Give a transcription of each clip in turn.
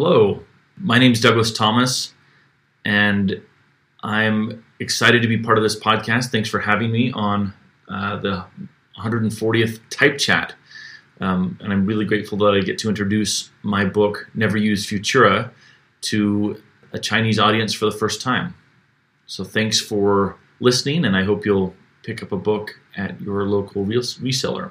Hello, my name is Douglas Thomas, and I'm excited to be part of this podcast. Thanks for having me on uh, the 140th Type Chat. Um, and I'm really grateful that I get to introduce my book, Never Use Futura, to a Chinese audience for the first time. So thanks for listening, and I hope you'll pick up a book at your local reseller.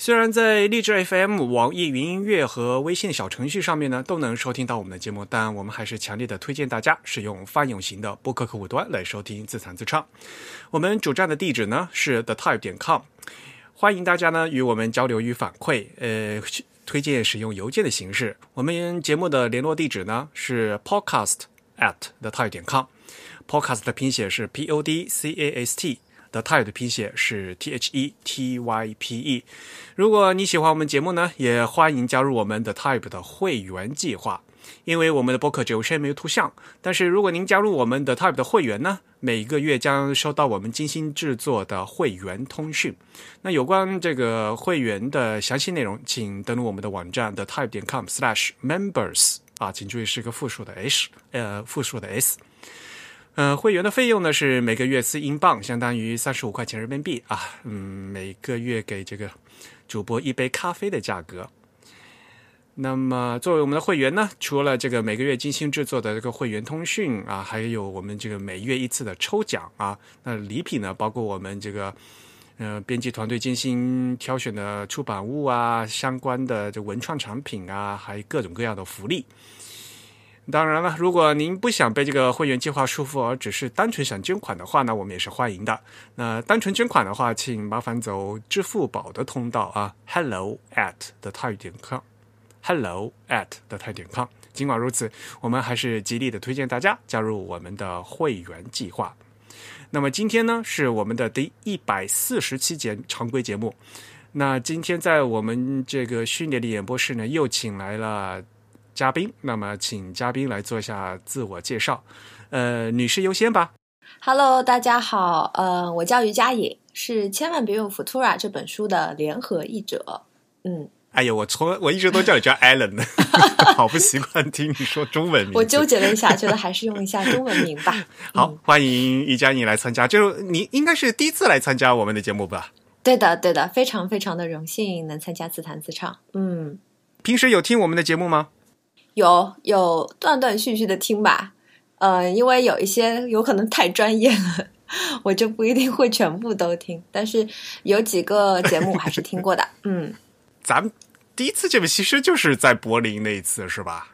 虽然在荔枝 FM、网易云音乐和微信小程序上面呢都能收听到我们的节目，但我们还是强烈的推荐大家使用泛用型的播客客户端来收听自弹自唱。我们主站的地址呢是 thetype 点 com，欢迎大家呢与我们交流与反馈。呃，推荐使用邮件的形式。我们节目的联络地址呢是 podcast at thetype 点 com，podcast 的拼写是 p o d c a s t。The Type 的拼写是 T H E T Y P E。如果你喜欢我们节目呢，也欢迎加入我们的 Type 的会员计划。因为我们的播客只有声音没有图像，但是如果您加入我们的 Type 的会员呢，每个月将收到我们精心制作的会员通讯。那有关这个会员的详细内容，请登录我们的网站 The Type 点 com/slash/members 啊，请注意是一个复数的 h，呃，复数的 s。呃，会员的费用呢是每个月四英镑，相当于三十五块钱人民币啊。嗯，每个月给这个主播一杯咖啡的价格。那么，作为我们的会员呢，除了这个每个月精心制作的这个会员通讯啊，还有我们这个每月一次的抽奖啊。那礼品呢，包括我们这个呃编辑团队精心挑选的出版物啊，相关的这文创产品啊，还有各种各样的福利。当然了，如果您不想被这个会员计划束缚，而只是单纯想捐款的话呢，我们也是欢迎的。那单纯捐款的话，请麻烦走支付宝的通道啊，hello at the 泰点 com，hello at the 泰点 com。尽管如此，我们还是极力的推荐大家加入我们的会员计划。那么今天呢，是我们的第一百四十期节常规节目。那今天在我们这个训练的演播室呢，又请来了。嘉宾，那么请嘉宾来做一下自我介绍。呃，女士优先吧。Hello，大家好，呃，我叫于佳颖，是《千万别用 Futura》这本书的联合译者。嗯，哎呦，我从我一直都叫你叫 Allen 呢，好不习惯听你说中文名。我纠结了一下，觉得还是用一下中文名吧。好，欢迎于佳颖来参加，就是你应该是第一次来参加我们的节目吧？对的，对的，非常非常的荣幸能参加自弹自唱。嗯，平时有听我们的节目吗？有有断断续续的听吧，呃，因为有一些有可能太专业了，我就不一定会全部都听。但是有几个节目我还是听过的。嗯，咱们第一次见面其实就是在柏林那一次，是吧？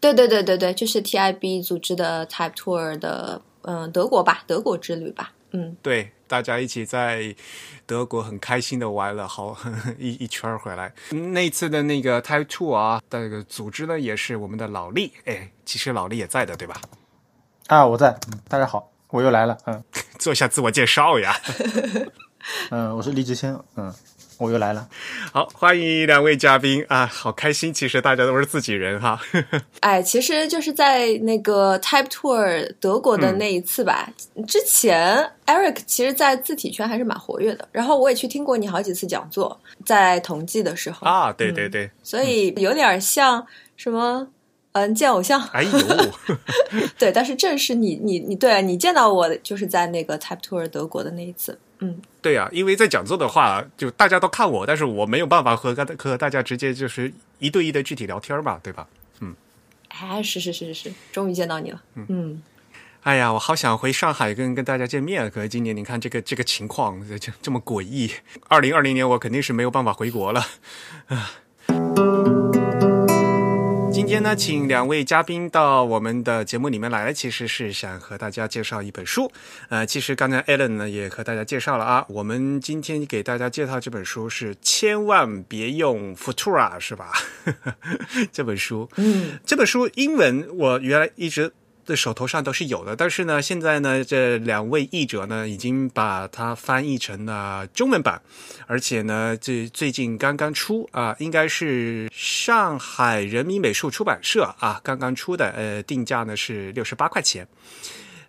对对对对对，就是 TIB 组织的 Type Tour 的，嗯，德国吧，德国之旅吧。嗯，对，大家一起在德国很开心的玩了好 一一圈回来。那次的那个 Type Two 啊，那个组织呢也是我们的老力，哎，其实老力也在的，对吧？啊，我在。大家好，我又来了。嗯，做一下自我介绍呀。嗯，我是李志谦。嗯。我又来了，好，欢迎两位嘉宾。啊，好开心，其实大家都是自己人哈。哎，其实就是在那个 Type Tour 德国的那一次吧，之前 Eric 其实，在字体圈还是蛮活跃的，然后我也去听过你好几次讲座，在同济的时候。啊，对对对，所以有点像什么，嗯，见偶像，哎呦，对，但是正是你你你对你见到我，就是在那个 Type Tour 德国的那一次。嗯，对呀，因为在讲座的话，就大家都看我，但是我没有办法和和大家直接就是一对一的具体聊天嘛，对吧？嗯，哎，是是是是是，终于见到你了。嗯，哎呀，我好想回上海跟跟大家见面，可是今年你看这个这个情况这这么诡异，二零二零年我肯定是没有办法回国了。啊。今天呢，请两位嘉宾到我们的节目里面来，其实是想和大家介绍一本书。呃，其实刚才 Alan 呢也和大家介绍了啊，我们今天给大家介绍这本书是千万别用 Futura，是吧？这本书，嗯，这本书英文我原来一直的手头上都是有的，但是呢，现在呢，这两位译者呢已经把它翻译成了中文版，而且呢，这最近刚刚出啊，应该是上海人民美术出版社啊刚刚出的，呃，定价呢是六十八块钱。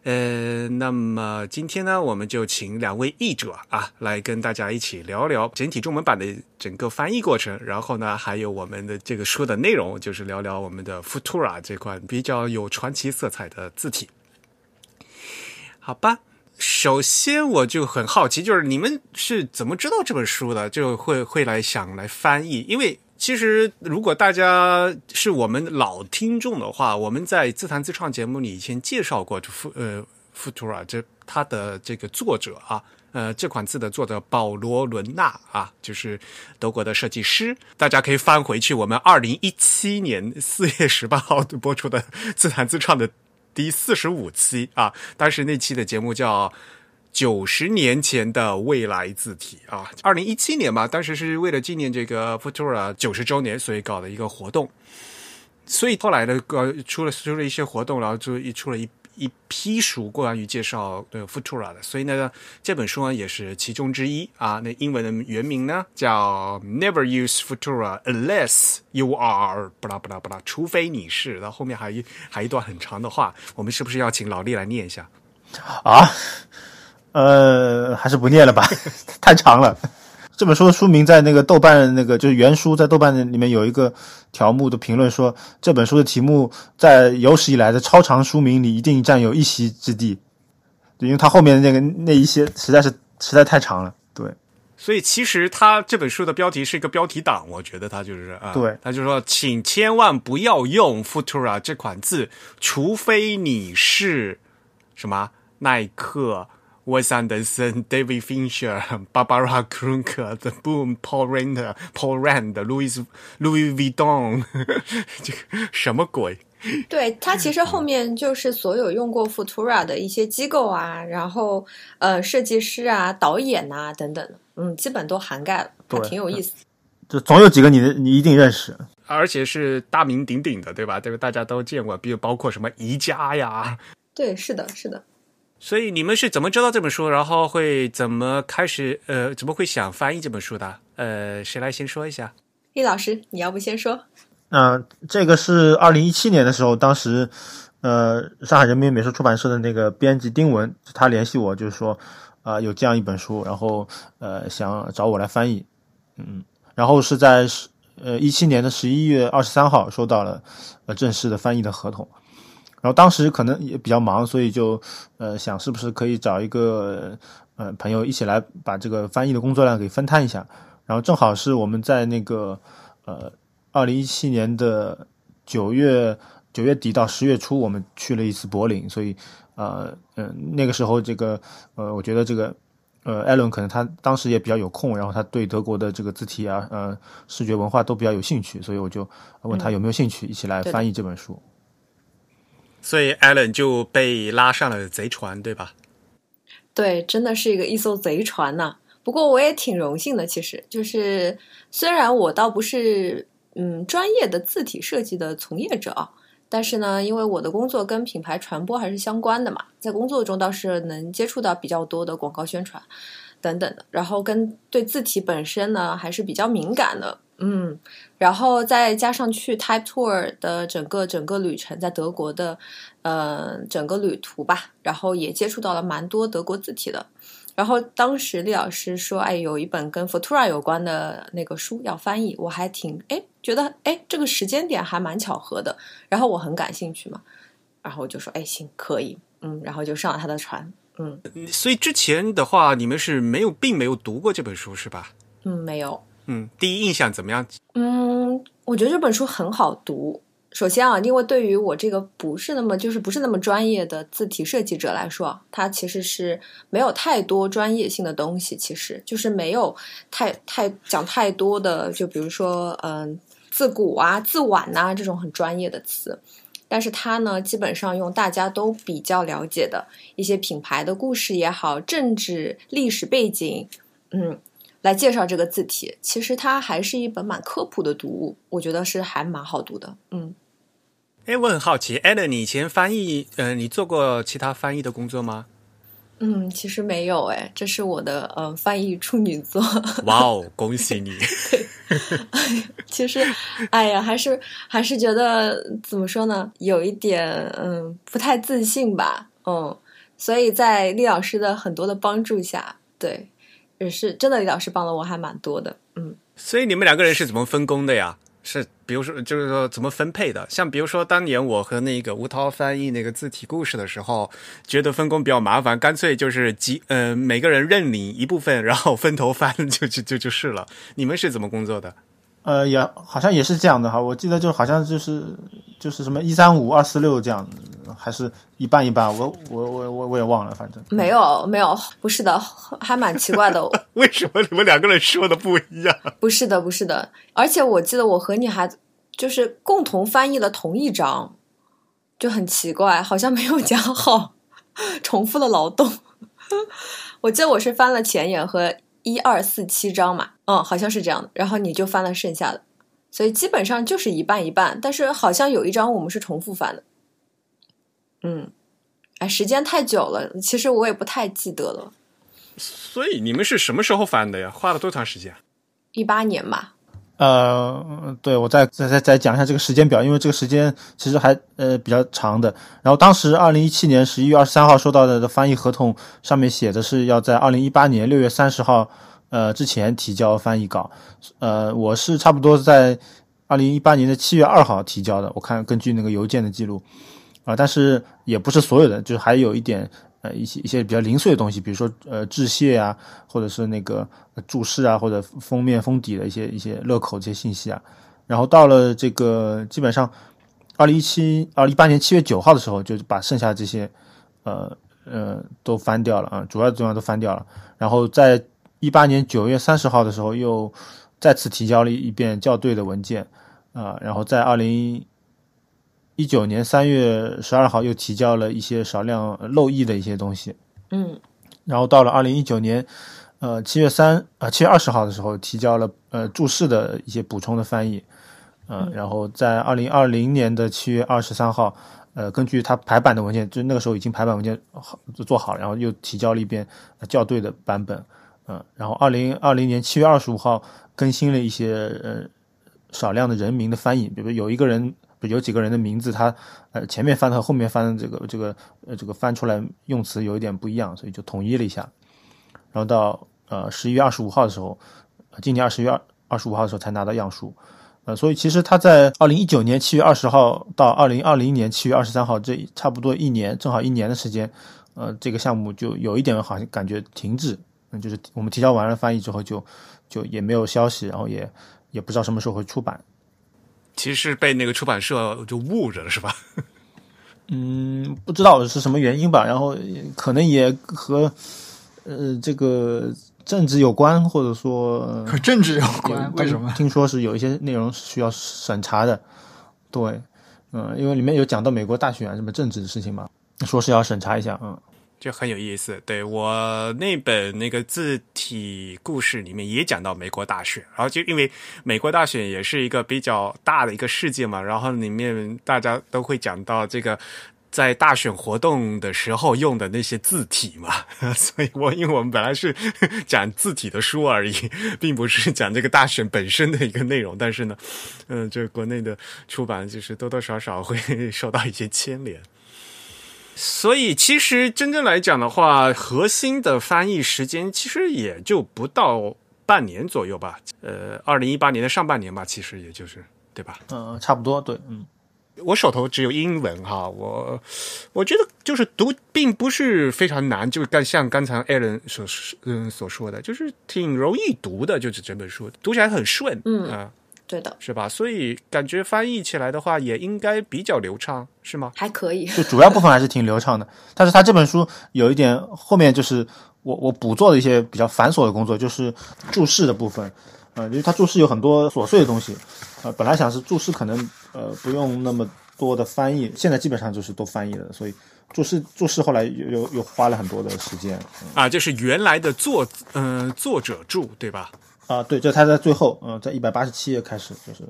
呃，那么今天呢，我们就请两位译者啊，来跟大家一起聊聊整体中文版的整个翻译过程，然后呢，还有我们的这个书的内容，就是聊聊我们的 Futura 这款比较有传奇色彩的字体。好吧，首先我就很好奇，就是你们是怎么知道这本书的？就会会来想来翻译，因为。其实，如果大家是我们老听众的话，我们在自弹自创节目里以前介绍过，富呃，Futura 这它的这个作者啊，呃，这款字的作者保罗·伦纳啊，就是德国的设计师。大家可以翻回去我们二零一七年四月十八号播出的自弹自创的第四十五期啊，当时那期的节目叫。九十年前的未来字体啊，二零一七年吧，当时是为了纪念这个 Futura 九十周年，所以搞的一个活动。所以后来呢，出了出了一些活动，然后就一出了一一批书关于介绍的 Futura 的。所以呢，这本书呢也是其中之一啊。那英文的原名呢叫 Never Use Futura Unless You Are 不啦不啦不啦，除非你是。然后后面还一还一段很长的话，我们是不是要请老厉来念一下啊？呃，还是不念了吧，太长了。这本书的书名在那个豆瓣那个就是原书，在豆瓣里面有一个条目的评论说，这本书的题目在有史以来的超长书名里一定占有一席之地，因为它后面的那个那一些实在是实在太长了。对，所以其实他这本书的标题是一个标题党，我觉得他就是啊，对，他就说，请千万不要用 Futura 这款字，除非你是什么耐克。Wes Anderson、David Fincher、Barbara Krunker、The Boom、Paul Rand、Paul Rand、Louis Louis Vuitton，这个什么鬼？对它其实后面就是所有用过 Futura 的一些机构啊，然后呃设计师啊、导演呐等等，嗯，基本都涵盖了，还挺有意思。就总有几个你的你一定认识，而且是大名鼎鼎的，对吧？这个大家都见过，比如包括什么宜家呀。对，是的，是的。所以你们是怎么知道这本书，然后会怎么开始？呃，怎么会想翻译这本书的？呃，谁来先说一下？易老师，你要不先说？嗯，这个是二零一七年的时候，当时呃，上海人民美术出版社的那个编辑丁文，他联系我，就是说啊，有这样一本书，然后呃，想找我来翻译。嗯，然后是在呃一七年的十一月二十三号收到了呃正式的翻译的合同。然后当时可能也比较忙，所以就呃想是不是可以找一个呃朋友一起来把这个翻译的工作量给分摊一下。然后正好是我们在那个呃二零一七年的九月九月底到十月初，我们去了一次柏林，所以呃嗯那个时候这个呃我觉得这个呃艾伦可能他当时也比较有空，然后他对德国的这个字体啊呃视觉文化都比较有兴趣，所以我就问他有没有兴趣一起来翻译这本书。所以 Allen 就被拉上了贼船，对吧？对，真的是一个一艘贼船呐。不过我也挺荣幸的，其实就是虽然我倒不是嗯专业的字体设计的从业者啊，但是呢，因为我的工作跟品牌传播还是相关的嘛，在工作中倒是能接触到比较多的广告宣传等等的，然后跟对字体本身呢还是比较敏感的。嗯，然后再加上去 Type Tour 的整个整个旅程，在德国的呃整个旅途吧，然后也接触到了蛮多德国字体的。然后当时李老师说，哎，有一本跟 Futura 有关的那个书要翻译，我还挺哎觉得哎这个时间点还蛮巧合的。然后我很感兴趣嘛，然后我就说，哎行可以，嗯，然后就上了他的船，嗯。所以之前的话，你们是没有并没有读过这本书是吧？嗯，没有。嗯，第一印象怎么样？嗯，我觉得这本书很好读。首先啊，因为对于我这个不是那么就是不是那么专业的字体设计者来说，它其实是没有太多专业性的东西，其实就是没有太太讲太多的，就比如说嗯自古啊、自晚呐、这种很专业的词。但是它呢，基本上用大家都比较了解的一些品牌的故事也好，政治历史背景，嗯，来介绍这个字体。其实它还是一本蛮科普的读物，我觉得是还蛮好读的。嗯，哎，我很好奇 a l n 你以前翻译，呃，你做过其他翻译的工作吗？嗯，其实没有哎，这是我的呃翻译处女作。哇哦，恭喜你！其实，哎呀，还是还是觉得怎么说呢，有一点嗯不太自信吧，嗯，所以在厉老师的很多的帮助下，对，也是真的，李老师帮了我还蛮多的，嗯。所以你们两个人是怎么分工的呀？是，比如说，就是说怎么分配的？像比如说，当年我和那个吴涛翻译那个字体故事的时候，觉得分工比较麻烦，干脆就是集呃每个人认领一部分，然后分头翻就就就就是了。你们是怎么工作的？呃，也好像也是这样的哈，我记得就好像就是就是什么一三五二四六这样，还是一半一半，我我我我我也忘了，反正没有没有，不是的，还蛮奇怪的。为什么你们两个人说的不一样？不是的，不是的，而且我记得我和你还就是共同翻译了同一章，就很奇怪，好像没有加号，重复了劳动。我记得我是翻了前言和。一二四七章嘛，嗯，好像是这样的。然后你就翻了剩下的，所以基本上就是一半一半。但是好像有一张我们是重复翻的，嗯，哎，时间太久了，其实我也不太记得了。所以你们是什么时候翻的呀？花了多长时间？一八年吧。呃，对，我再再再再讲一下这个时间表，因为这个时间其实还呃比较长的。然后当时二零一七年十一月二十三号收到的翻译合同上面写的是要在二零一八年六月三十号呃之前提交翻译稿。呃，我是差不多在二零一八年的七月二号提交的。我看根据那个邮件的记录啊，但是也不是所有的，就是还有一点。呃，一些一些比较零碎的东西，比如说呃致谢啊，或者是那个注释啊，或者封面封底的一些一些乐口这些信息啊。然后到了这个基本上二零一七二零一八年七月九号的时候，就把剩下这些呃呃都翻掉了啊，主要重要都翻掉了。然后在一八年九月三十号的时候，又再次提交了一遍校对的文件啊。然后在二零。一九年三月十二号又提交了一些少量漏译的一些东西，嗯，然后到了二零一九年，呃七月三呃七月二十号的时候提交了呃注释的一些补充的翻译，嗯，然后在二零二零年的七月二十三号，呃根据它排版的文件，就那个时候已经排版文件好做好，然后又提交了一遍校对的版本，嗯，然后二零二零年七月二十五号更新了一些呃少量的人名的翻译，比如有一个人。有几个人的名字，他呃前面翻的和后面翻的这个这个呃这个翻出来用词有一点不一样，所以就统一了一下。然后到呃十一月二十五号的时候，今年二十月二二十五号的时候才拿到样书。呃，所以其实他在二零一九年七月二十号到二零二零年七月二十三号这差不多一年，正好一年的时间，呃，这个项目就有一点好像感觉停滞。嗯，就是我们提交完了翻译之后，就就也没有消息，然后也也不知道什么时候会出版。其实是被那个出版社就误着了，是吧？嗯，不知道是什么原因吧。然后可能也和呃这个政治有关，或者说和政治有关。为什么？听说是有一些内容需要审查的。对，嗯，因为里面有讲到美国大选什么政治的事情嘛，说是要审查一下，嗯。就很有意思，对我那本那个字体故事里面也讲到美国大选，然后就因为美国大选也是一个比较大的一个事件嘛，然后里面大家都会讲到这个在大选活动的时候用的那些字体嘛，所以我因为我们本来是 讲字体的书而已，并不是讲这个大选本身的一个内容，但是呢，嗯，这国内的出版就是多多少少会 受到一些牵连。所以，其实真正来讲的话，核心的翻译时间其实也就不到半年左右吧。呃，二零一八年的上半年吧，其实也就是，对吧？嗯，差不多，对，嗯。我手头只有英文哈，我我觉得就是读并不是非常难，就刚像刚才艾伦所嗯所说的，就是挺容易读的，就是整本书读起来很顺，嗯啊。对的，是吧？所以感觉翻译起来的话，也应该比较流畅，是吗？还可以，就主要部分还是挺流畅的。但是他这本书有一点，后面就是我我补做的一些比较繁琐的工作，就是注释的部分。呃，因为他注释有很多琐碎的东西，呃，本来想是注释可能呃不用那么多的翻译，现在基本上就是都翻译了，所以注释注释后来又又又花了很多的时间。啊，就是原来的作嗯、作者注对吧？啊，对，这他在最后，嗯、在一百八十七页开始，就是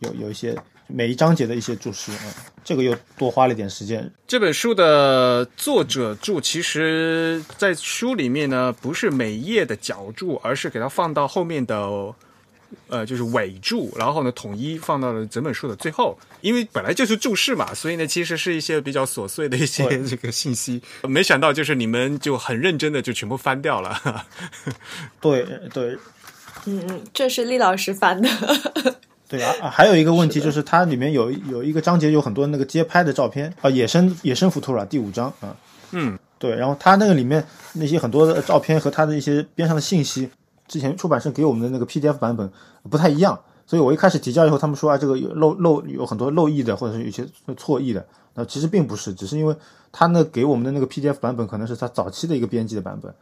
有有有一些每一章节的一些注释，嗯、这个又多花了一点时间。这本书的作者注，其实在书里面呢，不是每页的脚注，而是给它放到后面的，呃，就是尾注，然后呢，统一放到了整本书的最后。因为本来就是注释嘛，所以呢，其实是一些比较琐碎的一些这个信息。没想到就是你们就很认真的就全部翻掉了。对对嗯嗯，这是厉老师翻的。对啊啊，还有一个问题就是它里面有有一个章节有很多那个街拍的照片啊，野生野生福图拉第五章啊，嗯，对，然后它那个里面那些很多的照片和它的一些边上的信息，之前出版社给我们的那个 PDF 版本不太一样，所以我一开始提交以后，他们说啊这个有漏漏有很多漏译的，或者是有些错译的，那其实并不是，只是因为他那给我们的那个 PDF 版本可能是他早期的一个编辑的版本，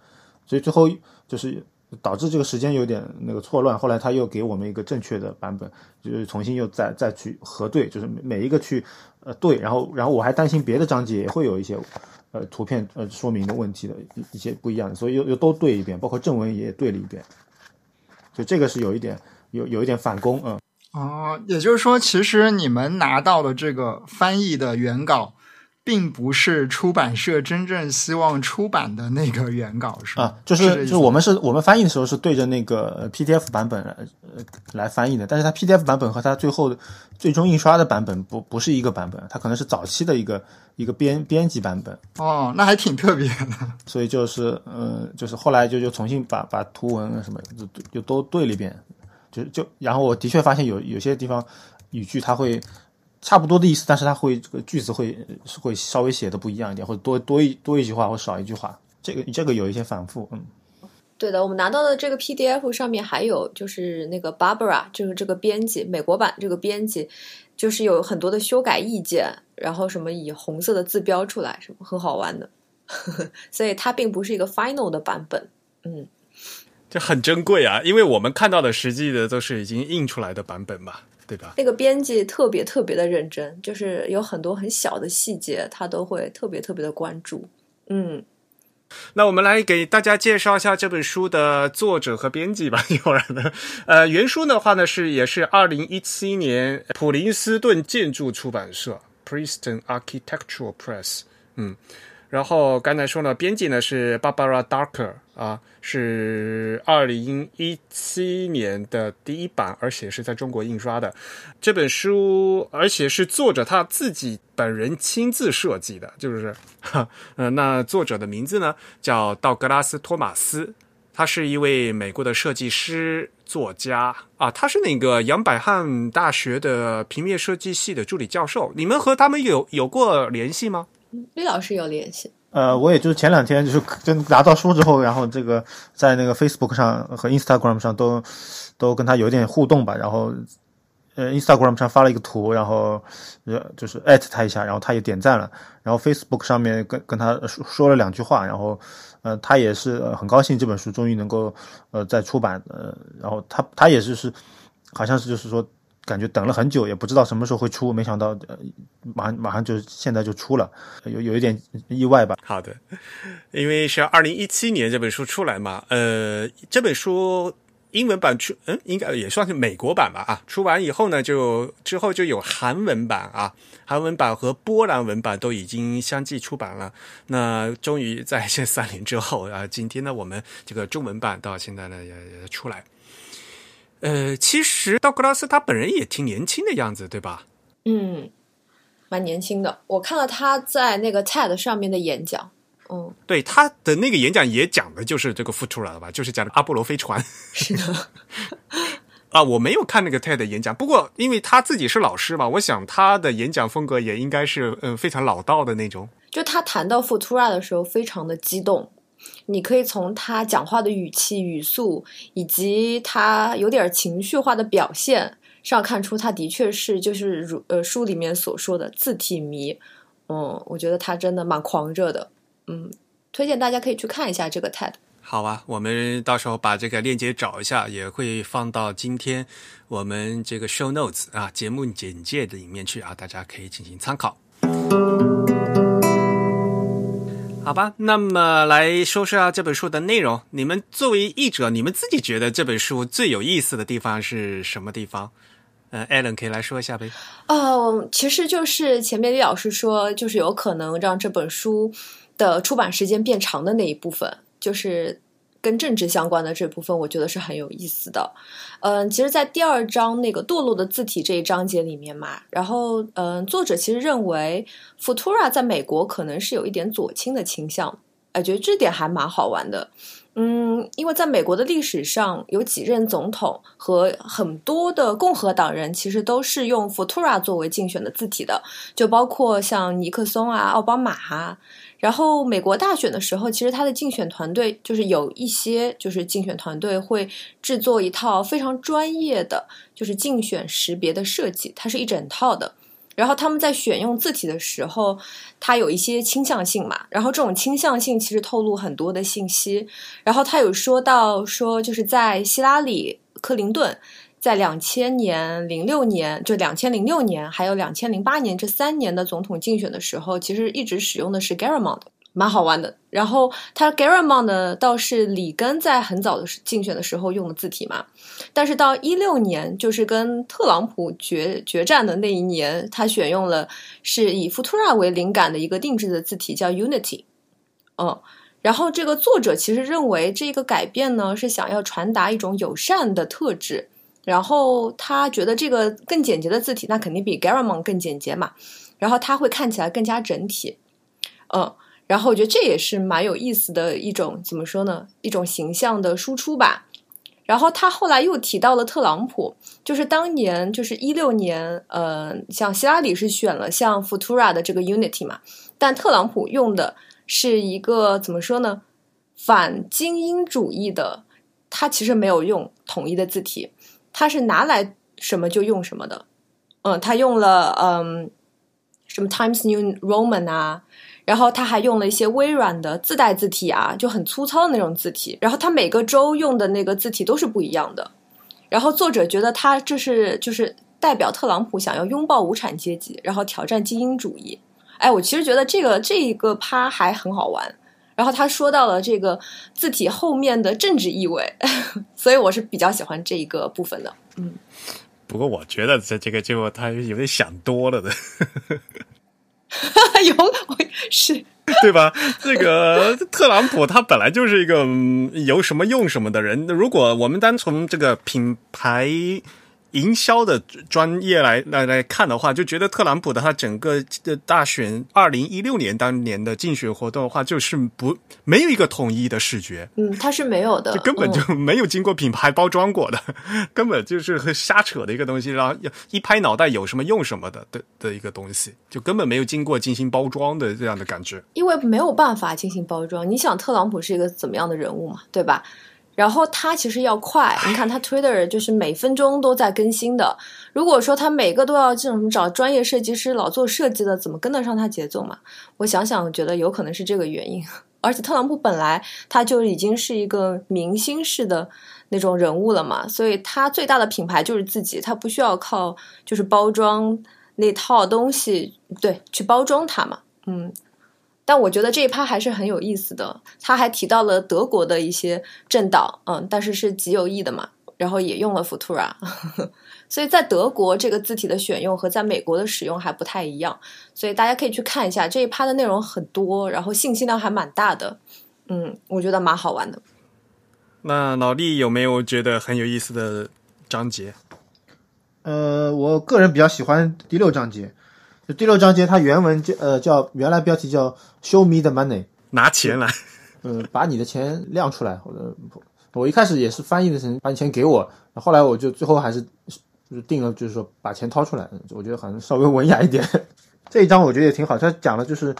所以最后就是导致这个时间有点那个错乱。后来他又给我们一个正确的版本，就是重新又再再去核对，就是每一个去呃对，然后然后我还担心别的章节也会有一些呃图片呃说明的问题的一一些不一样的，所以又又都对一遍，包括正文也对了一遍，就这个是有一点有有一点反攻嗯。哦，也就是说，其实你们拿到的这个翻译的原稿，并不是出版社真正希望出版的那个原稿，是吧？啊，就是就是我们是我们翻译的时候是对着那个呃 PDF 版本来呃来翻译的，但是它 PDF 版本和它最后的最终印刷的版本不不是一个版本，它可能是早期的一个一个编编辑版本，哦，那还挺特别的。所以就是呃就是后来就就重新把把图文啊什么就就都对了一遍，就就然后我的确发现有有些地方语句它会。差不多的意思，但是它会这个句子会是会稍微写的不一样一点，或者多多一多一句话或少一句话，这个这个有一些反复，嗯。对的，我们拿到的这个 PDF 上面还有就是那个 Barbara，就是这个编辑，美国版这个编辑，就是有很多的修改意见，然后什么以红色的字标出来，什么很好玩的，所以它并不是一个 final 的版本。嗯，这很珍贵啊，因为我们看到的实际的都是已经印出来的版本嘛，对吧？那个编辑特别特别的认真，就是有很多很小的细节，他都会特别特别的关注。嗯，那我们来给大家介绍一下这本书的作者和编辑吧。要然呢，呃，原书的话呢是也是二零一七年普林斯顿建筑出版社 （Princeton Architectural Press）。嗯，然后刚才说呢，编辑呢是 Barbara Darker 啊，是二零一七年的第一版，而且是在中国印刷的这本书，而且是作者他自己本人亲自设计的，就是，哈，呃，那作者的名字呢叫道格拉斯·托马斯，他是一位美国的设计师、作家啊，他是那个杨百翰大学的平面设计系的助理教授。你们和他们有有过联系吗？李老师有联系。呃，我也就是前两天就是真拿到书之后，然后这个在那个 Facebook 上和 Instagram 上都都跟他有点互动吧，然后呃 Instagram 上发了一个图，然后呃就是艾特他一下，然后他也点赞了，然后 Facebook 上面跟跟他说说了两句话，然后呃他也是很高兴这本书终于能够呃再出版，呃然后他他也是是好像是就是说。感觉等了很久，也不知道什么时候会出，没想到呃，马上马上就现在就出了，有有一点意外吧。好的，因为是二零一七年这本书出来嘛，呃，这本书英文版出，嗯，应该也算是美国版吧啊。出完以后呢，就之后就有韩文版啊，韩文版和波兰文版都已经相继出版了。那终于在这三年之后啊，今天呢，我们这个中文版到现在呢也也出来。呃，其实道格拉斯他本人也挺年轻的样子，对吧？嗯，蛮年轻的。我看了他在那个 TED 上面的演讲，嗯，对他的那个演讲也讲的就是这个 r a 了吧，就是讲的阿波罗飞船。是的。啊，我没有看那个 TED 演讲，不过因为他自己是老师嘛，我想他的演讲风格也应该是嗯非常老道的那种。就他谈到 Futura 的时候，非常的激动。你可以从他讲话的语气、语速，以及他有点情绪化的表现上看出，他的确是就是如呃书里面所说的字体迷。嗯，我觉得他真的蛮狂热的。嗯，推荐大家可以去看一下这个 TED。好啊，我们到时候把这个链接找一下，也会放到今天我们这个 show notes 啊节目简介的里面去啊，大家可以进行参考。好吧，那么来说说下这本书的内容。你们作为译者，你们自己觉得这本书最有意思的地方是什么地方？嗯，Allen 可以来说一下呗。哦，其实就是前面李老师说，就是有可能让这本书的出版时间变长的那一部分，就是跟政治相关的这部分，我觉得是很有意思的。嗯，其实，在第二章那个堕落的字体这一章节里面嘛，然后嗯，作者其实认为 Futura 在美国可能是有一点左倾的倾向，哎，觉得这点还蛮好玩的。嗯，因为在美国的历史上，有几任总统和很多的共和党人其实都是用 Futura 作为竞选的字体的，就包括像尼克松啊、奥巴马啊。然后美国大选的时候，其实他的竞选团队就是有一些，就是竞选团队会制作一套非常专业的，就是竞选识别的设计，它是一整套的。然后他们在选用字体的时候，它有一些倾向性嘛。然后这种倾向性其实透露很多的信息。然后他有说到说，就是在希拉里、克林顿在两千年、零六年，就两千零六年，还有两千零八年这三年的总统竞选的时候，其实一直使用的是 Garamond。蛮好玩的，然后他 Garamond，倒是里根在很早的竞选的时候用的字体嘛，但是到一六年，就是跟特朗普决决战的那一年，他选用了是以 Futura 为灵感的一个定制的字体，叫 Unity。嗯，然后这个作者其实认为这个改变呢，是想要传达一种友善的特质，然后他觉得这个更简洁的字体，那肯定比 Garamond 更简洁嘛，然后它会看起来更加整体，嗯。然后我觉得这也是蛮有意思的一种怎么说呢？一种形象的输出吧。然后他后来又提到了特朗普，就是当年就是一六年，呃，像希拉里是选了像 Futura 的这个 Unity 嘛，但特朗普用的是一个怎么说呢？反精英主义的，他其实没有用统一的字体，他是拿来什么就用什么的。嗯，他用了嗯什么 Times New Roman 啊。然后他还用了一些微软的自带字体啊，就很粗糙的那种字体。然后他每个州用的那个字体都是不一样的。然后作者觉得他这是就是代表特朗普想要拥抱无产阶级，然后挑战精英主义。哎，我其实觉得这个这一个趴还很好玩。然后他说到了这个字体后面的政治意味，所以我是比较喜欢这一个部分的。嗯，不过我觉得这这个就他有点想多了的。有是，对吧？这个特朗普他本来就是一个有什么用什么的人。如果我们单从这个品牌。营销的专业来来来看的话，就觉得特朗普的他整个的大选二零一六年当年的竞选活动的话，就是不没有一个统一的视觉，嗯，他是没有的，就根本就没有经过品牌包装过的，根本就是瞎扯的一个东西，然后一拍脑袋有什么用什么的的的一个东西，就根本没有经过进行包装的这样的感觉，因为没有办法进行包装。你想，特朗普是一个怎么样的人物嘛，对吧？然后他其实要快，你看他 Twitter 就是每分钟都在更新的。如果说他每个都要这种找专业设计师老做设计的，怎么跟得上他节奏嘛？我想想，我觉得有可能是这个原因。而且特朗普本来他就已经是一个明星式的那种人物了嘛，所以他最大的品牌就是自己，他不需要靠就是包装那套东西对去包装他嘛，嗯。但我觉得这一趴还是很有意思的。他还提到了德国的一些政党，嗯，但是是极有益的嘛。然后也用了 Futura，所以在德国这个字体的选用和在美国的使用还不太一样。所以大家可以去看一下这一趴的内容很多，然后信息量还蛮大的。嗯，我觉得蛮好玩的。那老弟有没有觉得很有意思的章节？呃，我个人比较喜欢第六章节。就第六章节，它原文叫呃叫原来标题叫 “Show me the money”，拿钱来，嗯，把你的钱亮出来。或者我一开始也是翻译的成把你钱给我，后来我就最后还是就是定了，就是说把钱掏出来。我觉得好像稍微文雅一点。这一章我觉得也挺好，它讲的就是。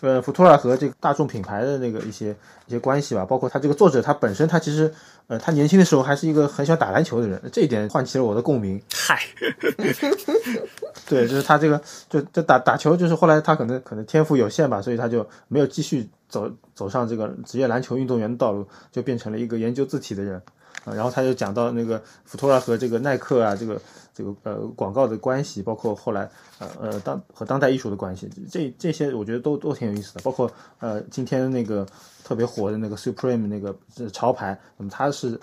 呃，福托尔和这个大众品牌的那个一些一些关系吧，包括他这个作者他本身，他其实呃，他年轻的时候还是一个很喜欢打篮球的人，这一点唤起了我的共鸣。嗨 对，就是他这个就就打打球，就是后来他可能可能天赋有限吧，所以他就没有继续走走上这个职业篮球运动员的道路，就变成了一个研究字体的人啊。然后他就讲到那个 Futura 和这个耐克啊，这个这个呃广告的关系，包括后来呃呃当和当代艺术的关系，这这些我觉得都都挺有意思的。包括呃今天那个特别火的那个 Supreme 那个潮牌，那么它是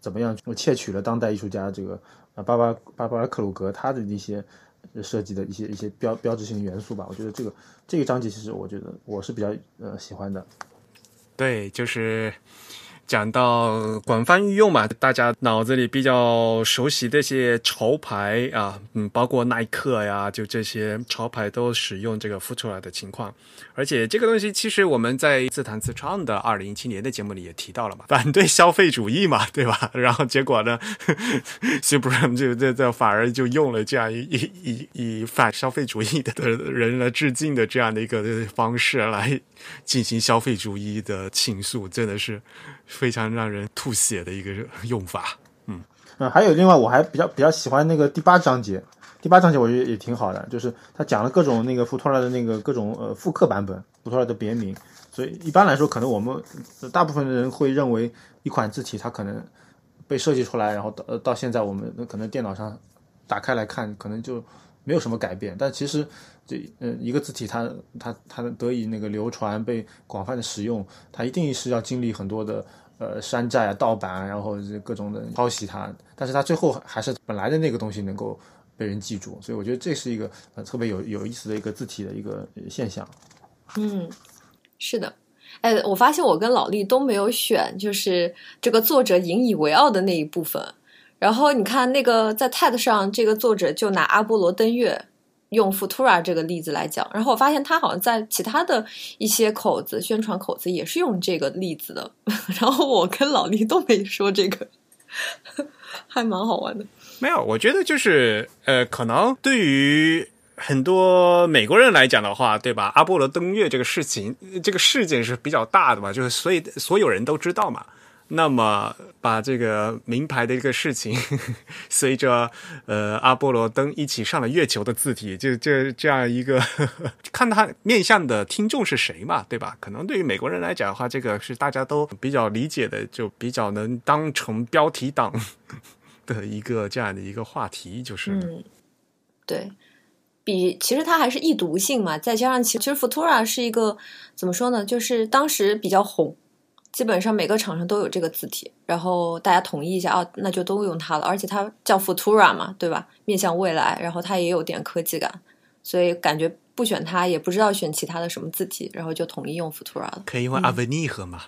怎么样窃取了当代艺术家这个呃巴巴巴巴拉克鲁格他的一些。设计的一些一些标标志性元素吧，我觉得这个这个章节其实我觉得我是比较呃喜欢的。对，就是。讲到广泛运用嘛，大家脑子里比较熟悉这些潮牌啊，嗯，包括耐克呀，就这些潮牌都使用这个 Futura 的情况。而且这个东西其实我们在自弹自唱的二零一七年的节目里也提到了嘛，反对消费主义嘛，对吧？然后结果呢，Supreme 就这这反而就用了这样一一一以反消费主义的人来致敬的这样的一个方式来进行消费主义的倾诉，真的是。非常让人吐血的一个 用法，嗯。嗯，还有另外我还比较比较喜欢那个第八章节，第八章节我觉得也挺好的，就是他讲了各种那个 Futura 的那个各种呃复刻版本，Futura 的别名，所以一般来说可能我们大部分的人会认为一款字体它可能被设计出来，然后到到现在我们可能电脑上打开来看，可能就没有什么改变，但其实这呃一个字体它它它得以那个流传被广泛的使用，它一定是要经历很多的。呃，山寨啊，盗版，然后各种的抄袭它，但是它最后还是本来的那个东西能够被人记住，所以我觉得这是一个呃特别有有意思的一个字体的一个现象。嗯，是的，哎，我发现我跟老厉都没有选，就是这个作者引以为傲的那一部分。然后你看那个在 TED 上，这个作者就拿阿波罗登月。用 Futura 这个例子来讲，然后我发现他好像在其他的一些口子宣传口子也是用这个例子的，然后我跟老李都没说这个，还蛮好玩的。没有，我觉得就是呃，可能对于很多美国人来讲的话，对吧？阿波罗登月这个事情，这个事件是比较大的嘛，就是所以所有人都知道嘛。那么，把这个名牌的一个事情，随着呃阿波罗登一起上了月球的字体，就这这样一个，看他面向的听众是谁嘛，对吧？可能对于美国人来讲的话，这个是大家都比较理解的，就比较能当成标题党 的一个这样的一个话题，就是，嗯，对比其实它还是易读性嘛，再加上其其实 Futura 是一个怎么说呢，就是当时比较红。基本上每个厂商都有这个字体，然后大家统一一下，啊，那就都用它了。而且它叫 Futura 嘛，对吧？面向未来，然后它也有点科技感，所以感觉不选它也不知道选其他的什么字体，然后就统一用 Futura 了。可以用 Avenir 吗？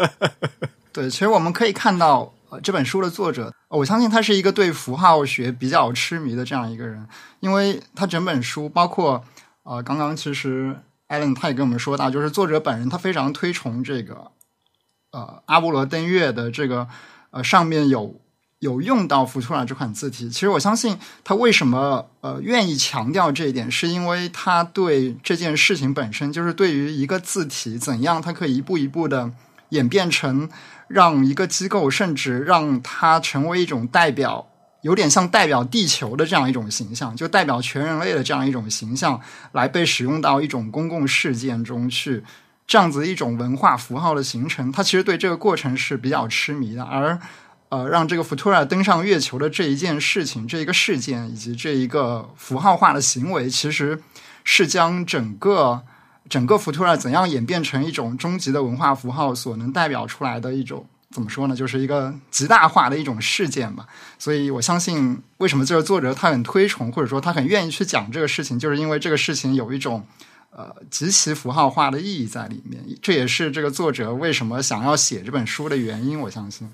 对，其实我们可以看到，呃，这本书的作者，我相信他是一个对符号学比较痴迷的这样一个人，因为他整本书，包括呃，刚刚其实 Allen 他也跟我们说到，就是作者本人他非常推崇这个。呃，阿波罗登月的这个呃上面有有用到福图拉这款字体，其实我相信他为什么呃愿意强调这一点，是因为他对这件事情本身，就是对于一个字体怎样，它可以一步一步的演变成让一个机构，甚至让它成为一种代表，有点像代表地球的这样一种形象，就代表全人类的这样一种形象，来被使用到一种公共事件中去。这样子一种文化符号的形成，他其实对这个过程是比较痴迷的。而呃，让这个 Futura 登上月球的这一件事情、这一个事件以及这一个符号化的行为，其实是将整个整个 Futura 怎样演变成一种终极的文化符号所能代表出来的一种怎么说呢？就是一个极大化的一种事件吧。所以我相信，为什么这个作者他很推崇，或者说他很愿意去讲这个事情，就是因为这个事情有一种。呃，极其符号化的意义在里面，这也是这个作者为什么想要写这本书的原因。我相信。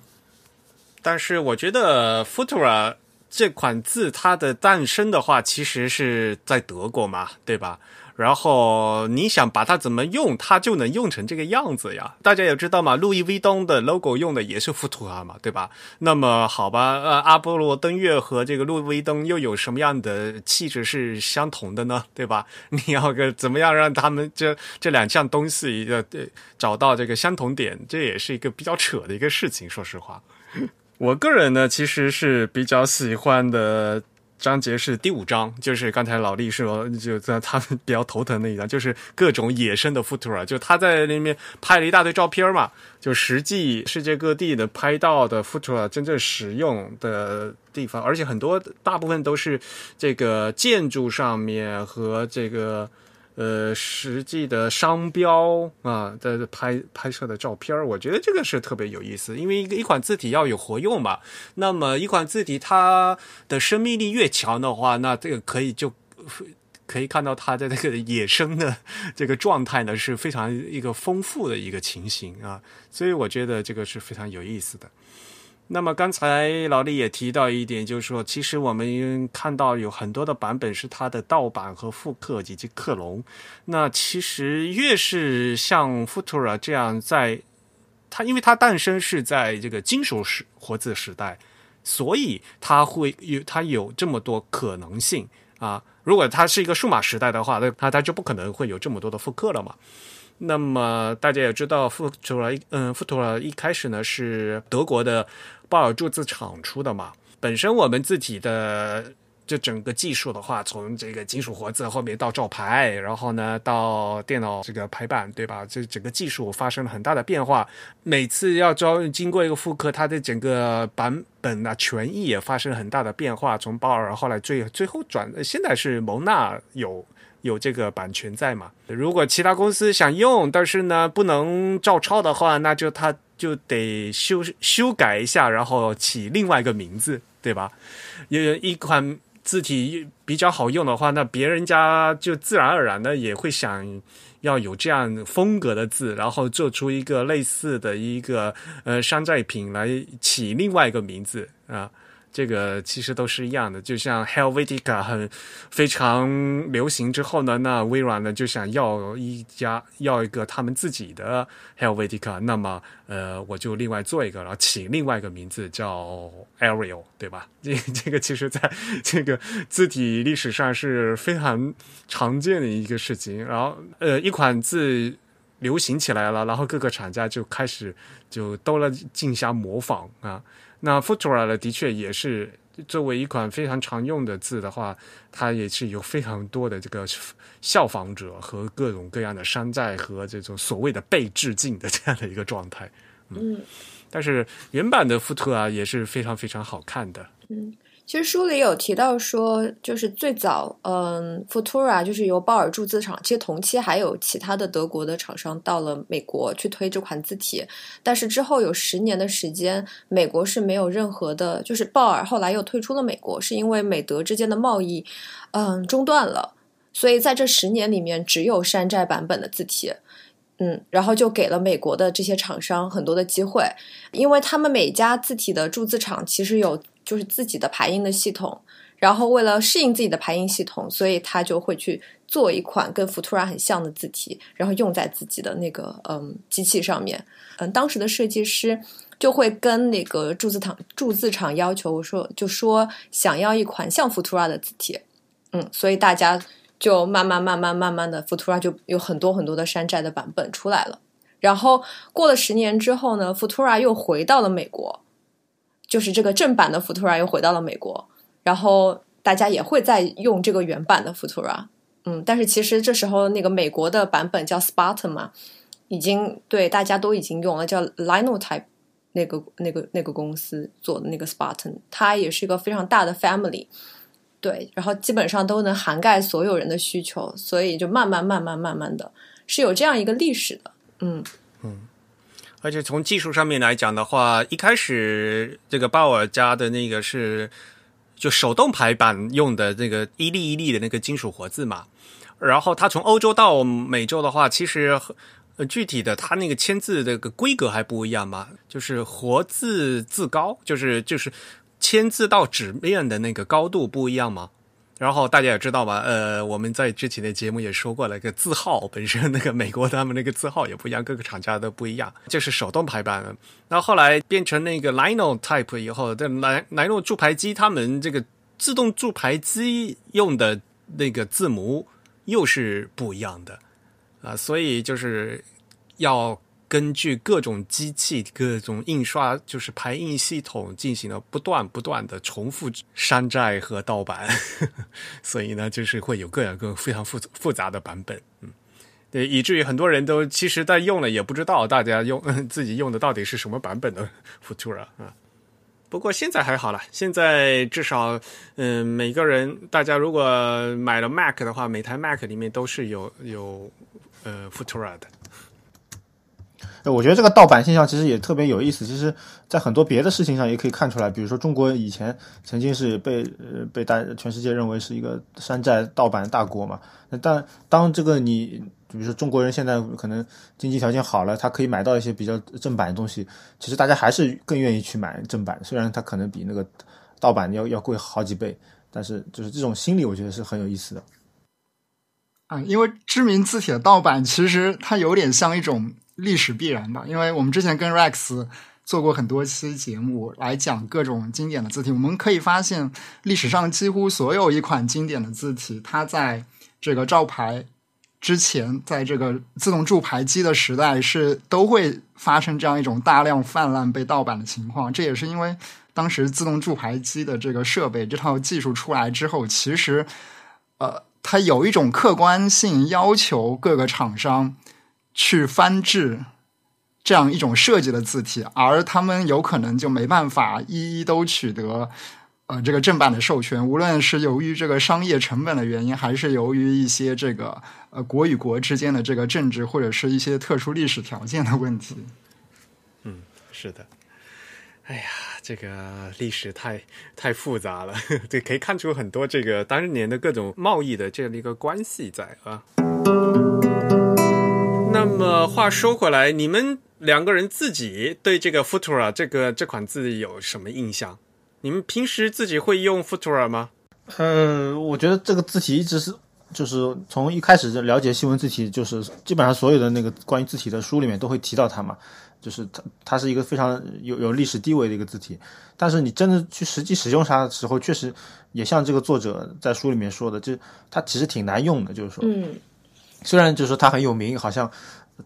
但是，我觉得 Futura 这款字它的诞生的话，其实是在德国嘛，对吧？然后你想把它怎么用，它就能用成这个样子呀？大家也知道嘛，路易威登的 logo 用的也是富图啊嘛，对吧？那么好吧，呃，阿波罗登月和这个路易威登又有什么样的气质是相同的呢？对吧？你要个怎么样让他们这这两项东西呃找到这个相同点，这也是一个比较扯的一个事情。说实话，我个人呢其实是比较喜欢的。章节是第五章，就是刚才老李说，就在他比较头疼的一章，就是各种野生的 Futura，就他在那边拍了一大堆照片嘛，就实际世界各地的拍到的 Futura 真正使用的地方，而且很多大部分都是这个建筑上面和这个。呃，实际的商标啊，在拍拍摄的照片我觉得这个是特别有意思，因为一个一款字体要有活用嘛。那么一款字体它的生命力越强的话，那这个可以就可以看到它的那个野生的这个状态呢是非常一个丰富的一个情形啊，所以我觉得这个是非常有意思的。那么刚才老李也提到一点，就是说，其实我们看到有很多的版本是它的盗版和复刻以及克隆。那其实越是像 Futura 这样，在它因为它诞生是在这个金属时活字时代，所以它会有它有这么多可能性啊。如果它是一个数码时代的话，那它它就不可能会有这么多的复刻了嘛。那么大家也知道富图尔嗯富图尔一开始呢是德国的。鲍尔铸字厂出的嘛，本身我们自己的这整个技术的话，从这个金属活字后面到照排，然后呢到电脑这个排版，对吧？这整个技术发生了很大的变化。每次要招经过一个复刻，它的整个版本啊权益也发生了很大的变化。从鲍尔后来最最后转，现在是蒙纳有有这个版权在嘛？如果其他公司想用，但是呢不能照抄的话，那就它。就得修修改一下，然后起另外一个名字，对吧？因为一款字体比较好用的话，那别人家就自然而然的也会想要有这样风格的字，然后做出一个类似的一个呃山寨品来起另外一个名字啊。这个其实都是一样的，就像 Helvetica 很非常流行之后呢，那微软呢就想要一家要一个他们自己的 Helvetica，那么呃我就另外做一个，然后起另外一个名字叫 Arial，对吧？这这个其实在这个字体历史上是非常常见的一个事情。然后呃一款字流行起来了，然后各个厂家就开始就都来竞相模仿啊。那 Futura 呢，的确也是作为一款非常常用的字的话，它也是有非常多的这个效仿者和各种各样的山寨和这种所谓的被致敬的这样的一个状态。嗯，但是原版的 Futura 也是非常非常好看的。嗯。其实书里有提到说，就是最早，嗯，Futura 就是由鲍尔铸字厂，其实同期还有其他的德国的厂商到了美国去推这款字体，但是之后有十年的时间，美国是没有任何的，就是鲍尔后来又退出了美国，是因为美德之间的贸易，嗯，中断了，所以在这十年里面只有山寨版本的字体，嗯，然后就给了美国的这些厂商很多的机会，因为他们每家字体的铸字厂其实有。就是自己的排音的系统，然后为了适应自己的排音系统，所以他就会去做一款跟 Futura 很像的字体，然后用在自己的那个嗯机器上面。嗯，当时的设计师就会跟那个铸字厂铸字厂要求我说，就说想要一款像 Futura 的字体。嗯，所以大家就慢慢慢慢慢慢的 Futura 就有很多很多的山寨的版本出来了。然后过了十年之后呢，Futura 又回到了美国。就是这个正版的 Futura 又回到了美国，然后大家也会在用这个原版的 Futura，嗯，但是其实这时候那个美国的版本叫 Spartan 嘛，已经对大家都已经用了，叫 Linotype 那个那个那个公司做的那个 Spartan，它也是一个非常大的 family，对，然后基本上都能涵盖所有人的需求，所以就慢慢慢慢慢慢的是有这样一个历史的，嗯。嗯。而且从技术上面来讲的话，一开始这个鲍尔家的那个是就手动排版用的那个一粒一粒的那个金属活字嘛。然后他从欧洲到美洲的话，其实具体的他那个签字这个规格还不一样嘛，就是活字字高，就是就是签字到纸面的那个高度不一样嘛。然后大家也知道吧，呃，我们在之前的节目也说过了，个字号本身那个美国他们那个字号也不一样，各个厂家都不一样，就是手动排版。那后来变成那个 Linotype 以后，这莱莱诺铸排机他们这个自动铸排机用的那个字母又是不一样的啊，所以就是要根据各种机器、各种印刷，就是排印系统进行了不断不断的重复山寨和盗版，所以呢，就是会有各样各非常复复杂的版本，嗯，对，以至于很多人都其实在用了也不知道大家用自己用的到底是什么版本的 Futura 啊。不过现在还好了，现在至少，嗯，每个人大家如果买了 Mac 的话，每台 Mac 里面都是有有呃 Futura 的。我觉得这个盗版现象其实也特别有意思，其实，在很多别的事情上也可以看出来。比如说，中国以前曾经是被呃被大全世界认为是一个山寨盗版大国嘛。那但当这个你，比如说中国人现在可能经济条件好了，他可以买到一些比较正版的东西，其实大家还是更愿意去买正版，虽然它可能比那个盗版要要贵好几倍，但是就是这种心理，我觉得是很有意思的。啊，因为知名字体的盗版，其实它有点像一种。历史必然吧，因为我们之前跟 Rex 做过很多期节目来讲各种经典的字体，我们可以发现历史上几乎所有一款经典的字体，它在这个照牌之前，在这个自动铸牌机的时代是都会发生这样一种大量泛滥被盗版的情况。这也是因为当时自动铸牌机的这个设备这套技术出来之后，其实呃，它有一种客观性要求各个厂商。去翻制这样一种设计的字体，而他们有可能就没办法一一都取得呃这个正版的授权，无论是由于这个商业成本的原因，还是由于一些这个呃国与国之间的这个政治或者是一些特殊历史条件的问题。嗯，是的。哎呀，这个历史太太复杂了，对可以看出很多这个当年的各种贸易的这样的一个关系在啊。那么话说回来，你们两个人自己对这个 Futura 这个这款字有什么印象？你们平时自己会用 Futura 吗？呃，我觉得这个字体一直是，就是从一开始就了解西文字体，就是基本上所有的那个关于字体的书里面都会提到它嘛，就是它它是一个非常有有历史地位的一个字体。但是你真的去实际使用它的时候，确实也像这个作者在书里面说的，就它其实挺难用的，就是说，嗯。虽然就是说它很有名，好像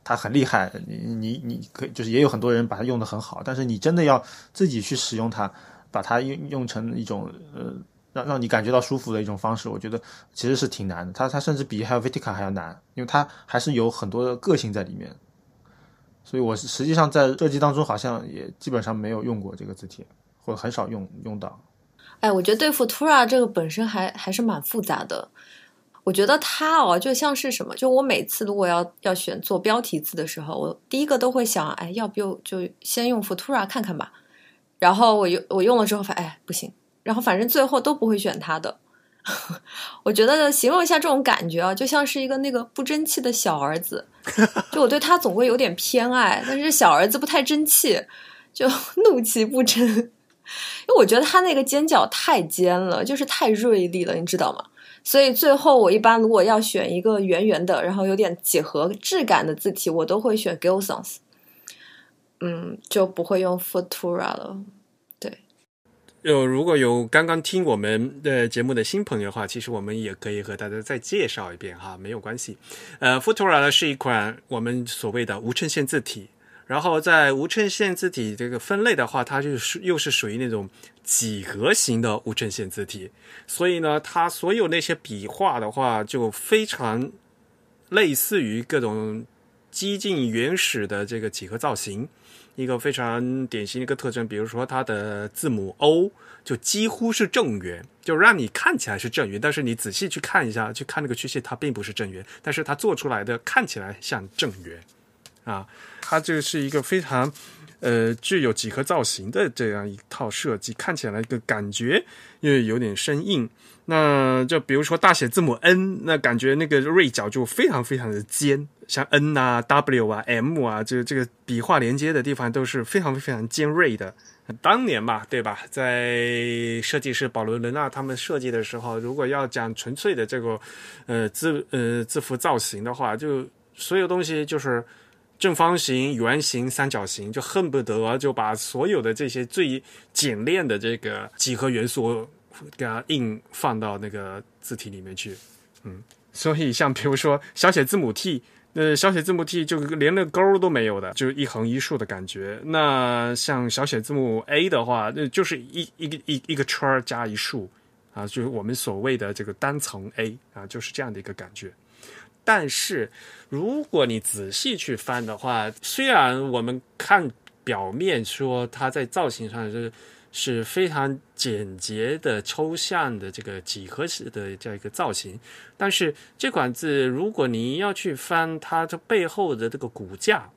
它很厉害，你你你可以就是也有很多人把它用的很好，但是你真的要自己去使用它，把它用用成一种呃让让你感觉到舒服的一种方式，我觉得其实是挺难的。它它甚至比 Helvetica 还要难，因为它还是有很多的个性在里面。所以我实际上在设计当中好像也基本上没有用过这个字体，或者很少用用到。哎，我觉得对付 Tura 这个本身还还是蛮复杂的。我觉得它哦，就像是什么？就我每次如果要要选做标题字的时候，我第一个都会想，哎，要不就就先用 Futura 看看吧。然后我用我用了之后发，哎，不行。然后反正最后都不会选它的。我觉得形容一下这种感觉啊，就像是一个那个不争气的小儿子。就我对他总会有点偏爱，但是小儿子不太争气，就 怒气不争。因为我觉得他那个尖角太尖了，就是太锐利了，你知道吗？所以最后我一般如果要选一个圆圆的，然后有点几何质感的字体，我都会选 Gilsons，嗯，就不会用 Futura 了。对，有如果有刚刚听我们的节目的新朋友的话，其实我们也可以和大家再介绍一遍哈，没有关系。呃，Futura 呢是一款我们所谓的无衬线字体。然后在无衬线字体这个分类的话，它就是又是属于那种几何型的无衬线字体，所以呢，它所有那些笔画的话，就非常类似于各种激进原始的这个几何造型。一个非常典型的一个特征，比如说它的字母 O 就几乎是正圆，就让你看起来是正圆，但是你仔细去看一下，去看那个曲线，它并不是正圆，但是它做出来的看起来像正圆。啊，它这个是一个非常，呃，具有几何造型的这样一套设计，看起来一个感觉又有点生硬。那就比如说大写字母 N，那感觉那个锐角就非常非常的尖，像 N 啊、W 啊、M 啊，这这个笔画连接的地方都是非常非常尖锐的。当年嘛，对吧？在设计师保罗·伦纳他们设计的时候，如果要讲纯粹的这个呃字呃字符造型的话，就所有东西就是。正方形、圆形、三角形，就恨不得就把所有的这些最简练的这个几何元素给它硬放到那个字体里面去。嗯，所以像比如说小写字母 T，那小写字母 T 就连那勾都没有的，就是一横一竖的感觉。那像小写字母 A 的话，那就是一一个一一个圈加一竖啊，就是我们所谓的这个单层 A 啊，就是这样的一个感觉。但是如果你仔细去翻的话，虽然我们看表面说它在造型上是。是非常简洁的抽象的这个几何式的这样一个造型，但是这款字，如果你要去翻它这背后的这个骨架，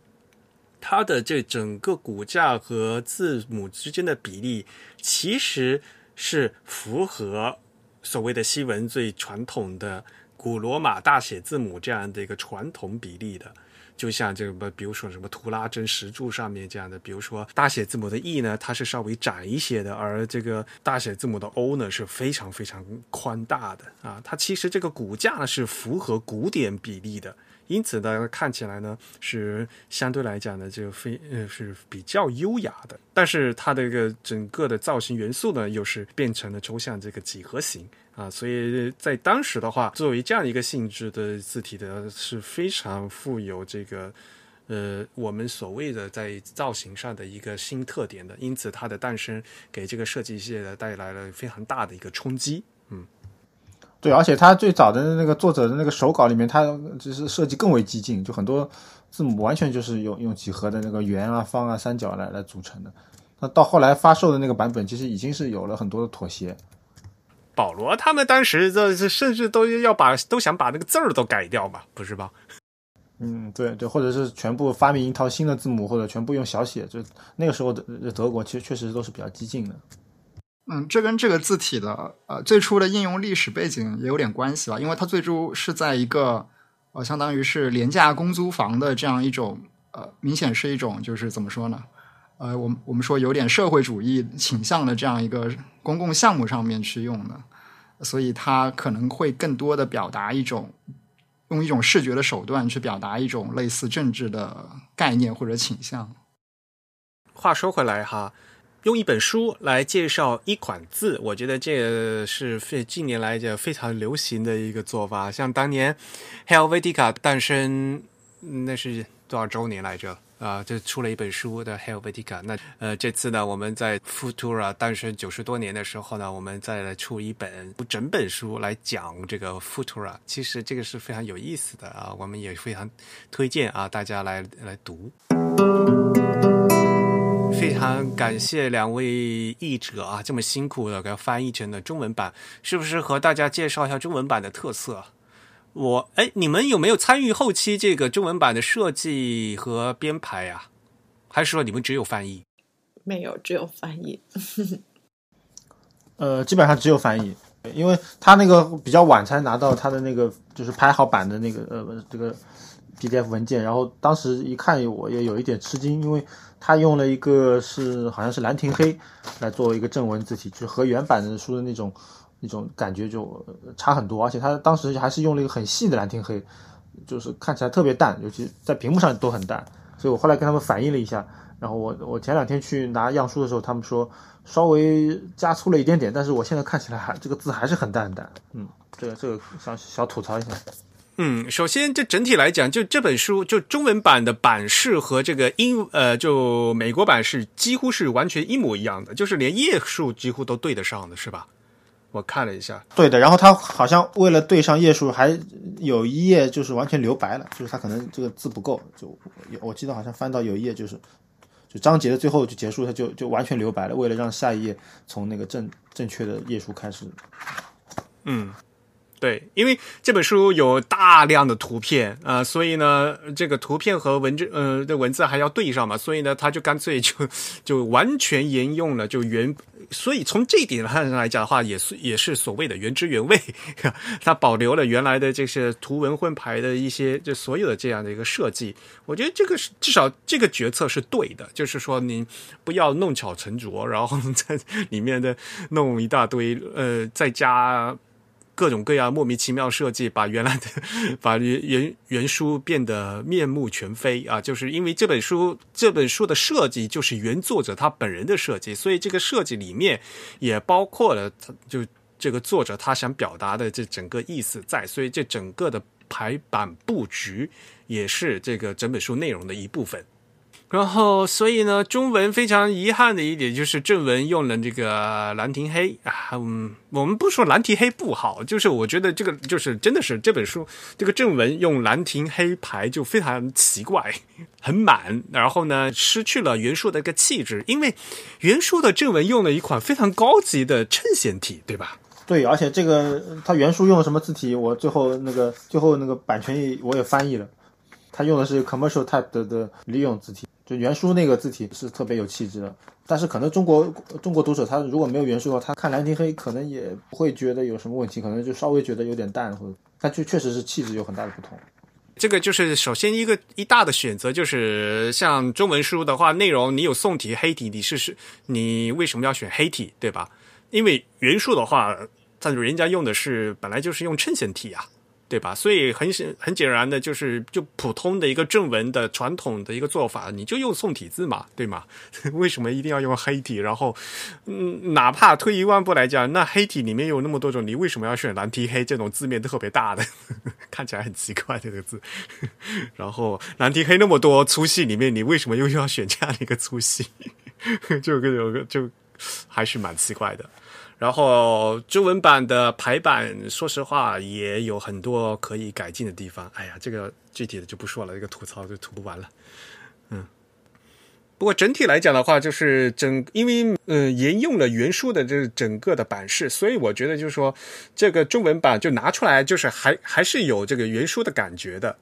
它的这整个骨架和字母之间的比例，其实是符合所谓的西文最传统的古罗马大写字母这样的一个传统比例的。就像这个，比如说什么图拉真石柱上面这样的，比如说大写字母的 E 呢，它是稍微窄一些的，而这个大写字母的 O 呢是非常非常宽大的啊。它其实这个骨架呢是符合古典比例的，因此呢看起来呢是相对来讲呢就非呃是比较优雅的。但是它的一个整个的造型元素呢又是变成了抽象这个几何形。啊，所以在当时的话，作为这样一个性质的字体的，是非常富有这个，呃，我们所谓的在造型上的一个新特点的。因此，它的诞生给这个设计界的带来了非常大的一个冲击。嗯，对，而且他最早的那个作者的那个手稿里面，他就是设计更为激进，就很多字母完全就是用用几何的那个圆啊、方啊、三角来来组成的。那到后来发售的那个版本，其实已经是有了很多的妥协。保罗他们当时这甚至都要把都想把那个字儿都改掉嘛，不是吧？嗯，对对，或者是全部发明一套新的字母，或者全部用小写，就那个时候的德国其实确实都是比较激进的。嗯，这跟这个字体的呃最初的应用历史背景也有点关系吧，因为它最初是在一个呃相当于是廉价公租房的这样一种呃明显是一种就是怎么说呢？呃，我们我们说有点社会主义倾向的这样一个公共项目上面去用的，所以它可能会更多的表达一种用一种视觉的手段去表达一种类似政治的概念或者倾向。话说回来哈，用一本书来介绍一款字，我觉得这是非近年来就非常流行的一个做法。像当年 Helvetica 诞生，那是多少周年来着？啊，就出了一本书的 Helvetica。那呃，这次呢，我们在 Futura 诞生九十多年的时候呢，我们再来出一本整本书来讲这个 Futura。其实这个是非常有意思的啊，我们也非常推荐啊大家来来读。非常感谢两位译者啊，这么辛苦的给翻译成了中文版，是不是和大家介绍一下中文版的特色？我哎，你们有没有参与后期这个中文版的设计和编排呀？还是说你们只有翻译？没有，只有翻译。呃，基本上只有翻译，因为他那个比较晚才拿到他的那个就是拍好版的那个呃这个 PDF 文件，然后当时一看我也有一点吃惊，因为他用了一个是好像是兰亭黑来作为一个正文字体，就是和原版的书的那种。那种感觉就差很多，而且他当时还是用了一个很细的兰亭黑，就是看起来特别淡，尤其在屏幕上都很淡。所以我后来跟他们反映了一下，然后我我前两天去拿样书的时候，他们说稍微加粗了一点点，但是我现在看起来还这个字还是很淡很淡。嗯，这个这个想小吐槽一下。嗯，首先这整体来讲，就这本书就中文版的版式和这个英呃就美国版是几乎是完全一模一样的，就是连页数几乎都对得上的，是吧？我看了一下，对的。然后他好像为了对上页数，还有一页就是完全留白了，就是他可能这个字不够。就我记得好像翻到有一页就是，就章节的最后就结束，他就就完全留白了，为了让下一页从那个正正确的页数开始。嗯。对，因为这本书有大量的图片啊，所以呢，这个图片和文字，呃，的文字还要对上嘛，所以呢，他就干脆就就完全沿用了，就原，所以从这一点上来讲的话，也是也是所谓的原汁原味，他保留了原来的这些图文混排的一些，就所有的这样的一个设计，我觉得这个是至少这个决策是对的，就是说你不要弄巧成拙，然后在里面的弄一大堆，呃，再加。各种各样莫名其妙设计，把原来的 把原原原书变得面目全非啊！就是因为这本书这本书的设计就是原作者他本人的设计，所以这个设计里面也包括了就这个作者他想表达的这整个意思在，所以这整个的排版布局，也是这个整本书内容的一部分。然后，所以呢，中文非常遗憾的一点就是正文用了这个兰亭黑啊。嗯，我们不说兰亭黑不好，就是我觉得这个就是真的是这本书这个正文用兰亭黑排就非常奇怪，很满。然后呢，失去了原书的一个气质，因为原书的正文用了一款非常高级的衬线体，对吧？对，而且这个它原书用了什么字体，我最后那个最后那个版权我也翻译了，它用的是 commercial type 的的利用字体。就原书那个字体是特别有气质的，但是可能中国中国读者他如果没有原书的话，他看兰亭黑可能也不会觉得有什么问题，可能就稍微觉得有点淡，或者但就确实是气质有很大的不同。这个就是首先一个一大的选择，就是像中文书的话，内容你有宋体黑体，你是是，你为什么要选黑体，对吧？因为原书的话，但人家用的是本来就是用衬线体啊。对吧？所以很很显然的，就是就普通的一个正文的传统的一个做法，你就用宋体字嘛，对吗？为什么一定要用黑体？然后，嗯，哪怕退一万步来讲，那黑体里面有那么多种，你为什么要选蓝体黑这种字面特别大的，看起来很奇怪的这个字？然后蓝体黑那么多粗细里面，你为什么又要选这样的一个粗细？就有个就还是蛮奇怪的。然后中文版的排版，说实话也有很多可以改进的地方。哎呀，这个具体的就不说了，这个吐槽就吐不完了。嗯，不过整体来讲的话，就是整因为嗯沿用了原书的这整个的版式，所以我觉得就是说这个中文版就拿出来，就是还还是有这个原书的感觉的。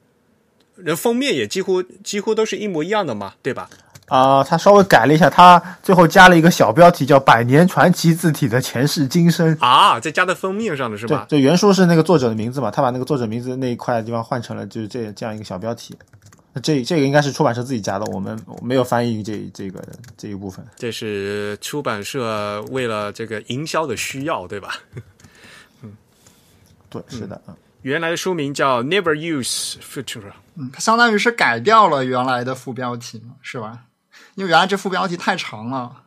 人封面也几乎几乎都是一模一样的嘛，对吧？啊，他稍微改了一下，他最后加了一个小标题，叫“百年传奇字体的前世今生”啊，在加在封面上的是吧？对，原书是那个作者的名字嘛，他把那个作者名字那一块地方换成了就是这这样一个小标题。这这个应该是出版社自己加的，我们没有翻译这这个这一部分。这是出版社为了这个营销的需要，对吧？嗯，对，是的，嗯。原来的书名叫 Never Use Futura，嗯，它相当于是改掉了原来的副标题嘛，是吧？因为原来这副标题太长了，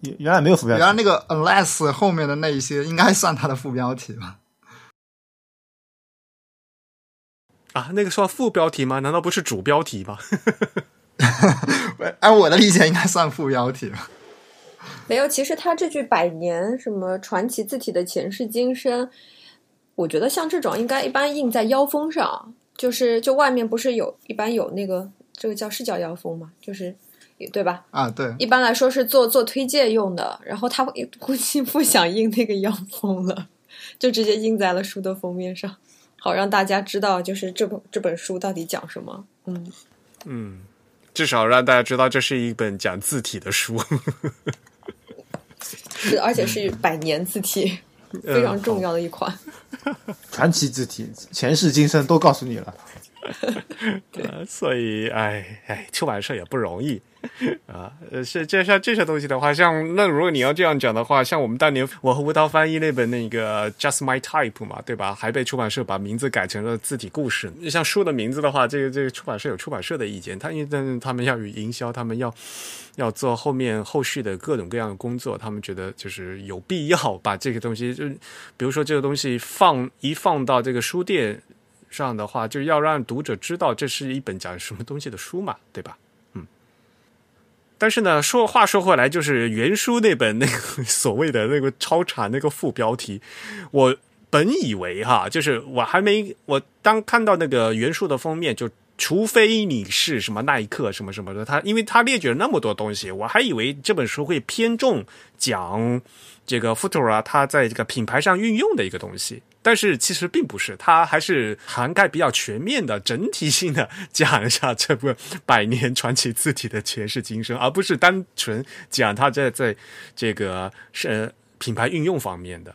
原原来没有副标题。原来那个 unless 后面的那一些应该算它的副标题吧？啊，那个算副标题吗？难道不是主标题吗？按 我的理解，应该算副标题吧。没有，其实他这句“百年什么传奇字体的前世今生”，我觉得像这种应该一般印在腰封上，就是就外面不是有一般有那个。这个叫是叫腰封吗？就是，对吧？啊，对。一般来说是做做推荐用的，然后他估计不想印那个腰封了，就直接印在了书的封面上，好让大家知道就是这本这本书到底讲什么。嗯嗯，至少让大家知道这是一本讲字体的书，是而且是百年字体非常重要的一款传奇字体，前世今生都告诉你了。对，所以哎哎，出版社也不容易啊。呃，是这像这些东西的话，像那如果你要这样讲的话，像我们当年我和吴涛翻译那本那个 Just My Type 嘛，对吧？还被出版社把名字改成了字体故事。像书的名字的话，这个这个出版社有出版社的意见，他因为他们要与营销，他们要要做后面后续的各种各样的工作，他们觉得就是有必要把这个东西，就比如说这个东西放一放到这个书店。上的话，就要让读者知道这是一本讲什么东西的书嘛，对吧？嗯。但是呢，说话说回来，就是原书那本那个 所谓的那个超长那个副标题，我本以为哈，就是我还没我当看到那个原书的封面，就除非你是什么耐克什么什么的，他因为他列举了那么多东西，我还以为这本书会偏重讲这个 f u t u r a 它在这个品牌上运用的一个东西。但是其实并不是，它还是涵盖比较全面的、整体性的讲一下这部百年传奇字体的前世今生，而不是单纯讲它在在这个是品牌运用方面的。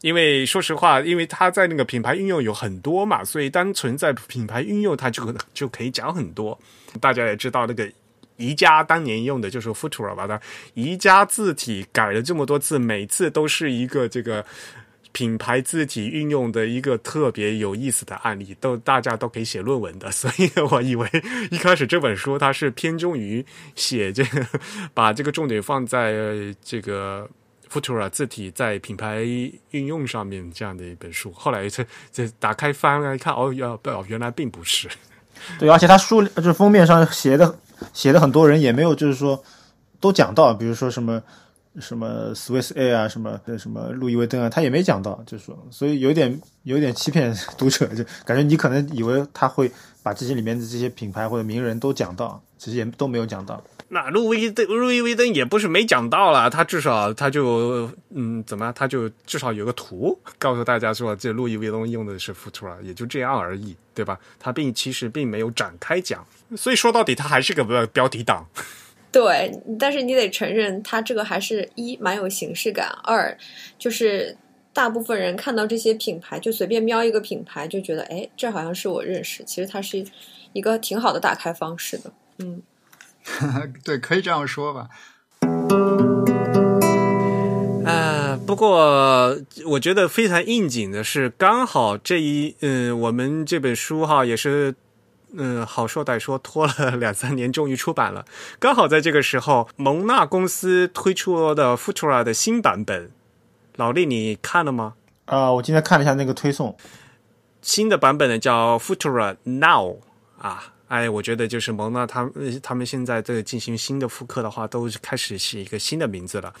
因为说实话，因为它在那个品牌运用有很多嘛，所以单纯在品牌运用，它就就可以讲很多。大家也知道，那个宜家当年用的就是 Futura 吧？它宜家字体改了这么多次，每次都是一个这个。品牌字体运用的一个特别有意思的案例，都大家都可以写论文的，所以我以为一开始这本书它是偏重于写这个，把这个重点放在这个 Futura 字体在品牌运用上面这样的一本书。后来这这打开翻来看，哦，要哦，原来并不是。对，而且他书就是封面上写的写的很多人也没有，就是说都讲到，比如说什么什么 Swiss A 啊，什么什么路易威登啊，他也没讲到，就说，所以有点有点欺骗 读者，就感觉你可能以为他会把这些里面的这些品牌或者名人都讲到，其实也都没有讲到。那路易登路易威登也不是没讲到了，他至少他就嗯怎么，他就至少有个图告诉大家说这路易威登用的是 Futura，也就这样而已，对吧？他并其实并没有展开讲，所以说到底他还是个标题党。对，但是你得承认，它这个还是一蛮有形式感，二就是大部分人看到这些品牌就随便瞄一个品牌就觉得，哎，这好像是我认识，其实它是一个挺好的打开方式的，嗯。对，可以这样说吧。呃，不过我觉得非常应景的是，刚好这一嗯，我们这本书哈也是嗯，好说歹说拖了 两三年，终于出版了。刚好在这个时候，蒙纳公司推出的 Futura 的新版本，老李你看了吗？啊，我今天看了一下那个推送，新的版本呢叫 Futura Now 啊。哎，我觉得就是蒙纳他他们现在在进行新的复刻的话，都开始是一个新的名字了。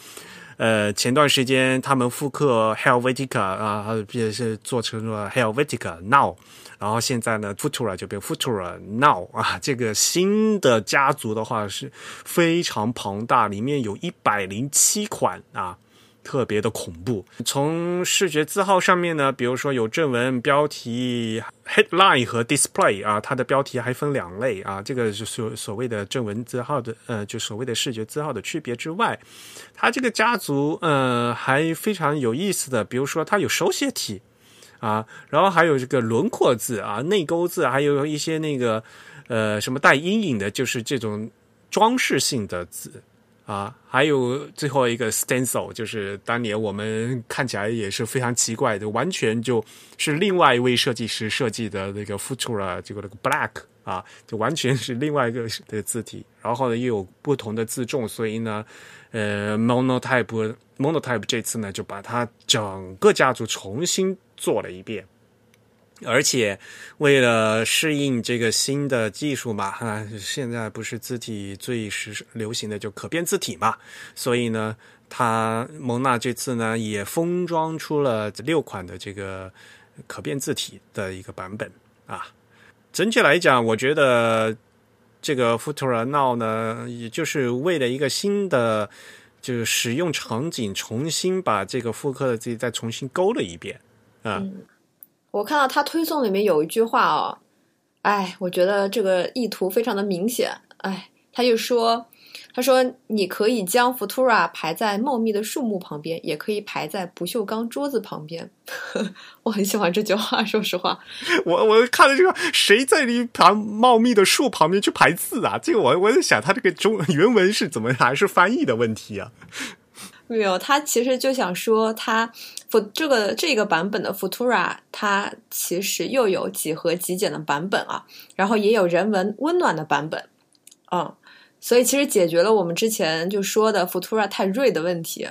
呃，前段时间他们复刻 Helvetica 啊，也是做成了 Helvetica Now，然后现在呢，Futura 就变 Futura Now 啊。这个新的家族的话是非常庞大，里面有一百零七款啊。特别的恐怖。从视觉字号上面呢，比如说有正文、标题、headline 和 display 啊，它的标题还分两类啊。这个就是所所谓的正文字号的，呃，就所谓的视觉字号的区别之外，它这个家族呃还非常有意思的，比如说它有手写体啊，然后还有这个轮廓字啊、内勾字，还有一些那个呃什么带阴影的，就是这种装饰性的字。啊，还有最后一个 stencil，就是当年我们看起来也是非常奇怪的，完全就是另外一位设计师设计的那个 Futura 这个那个 Black 啊，就完全是另外一个的字体，然后呢又有不同的字重，所以呢，呃，Monotype Monotype 这次呢就把它整个家族重新做了一遍。而且，为了适应这个新的技术嘛，哈，现在不是字体最时流行的就可变字体嘛，所以呢，它蒙纳这次呢也封装出了六款的这个可变字体的一个版本啊。整体来讲，我觉得这个 Futura Now 呢，也就是为了一个新的就是使用场景，重新把这个复刻的字体再重新勾了一遍啊。我看到他推送里面有一句话哦，哎，我觉得这个意图非常的明显。哎，他就说，他说你可以将 Futura 排在茂密的树木旁边，也可以排在不锈钢桌子旁边。我很喜欢这句话，说实话。我我看了这个，谁在一旁茂密的树旁边去排字啊？这个我我在想，他这个中原文是怎么还是翻译的问题啊？没有，他其实就想说，他这个这个版本的 Futura，它其实又有几何极简的版本啊，然后也有人文温暖的版本，嗯，所以其实解决了我们之前就说的 Futura 太锐的问题。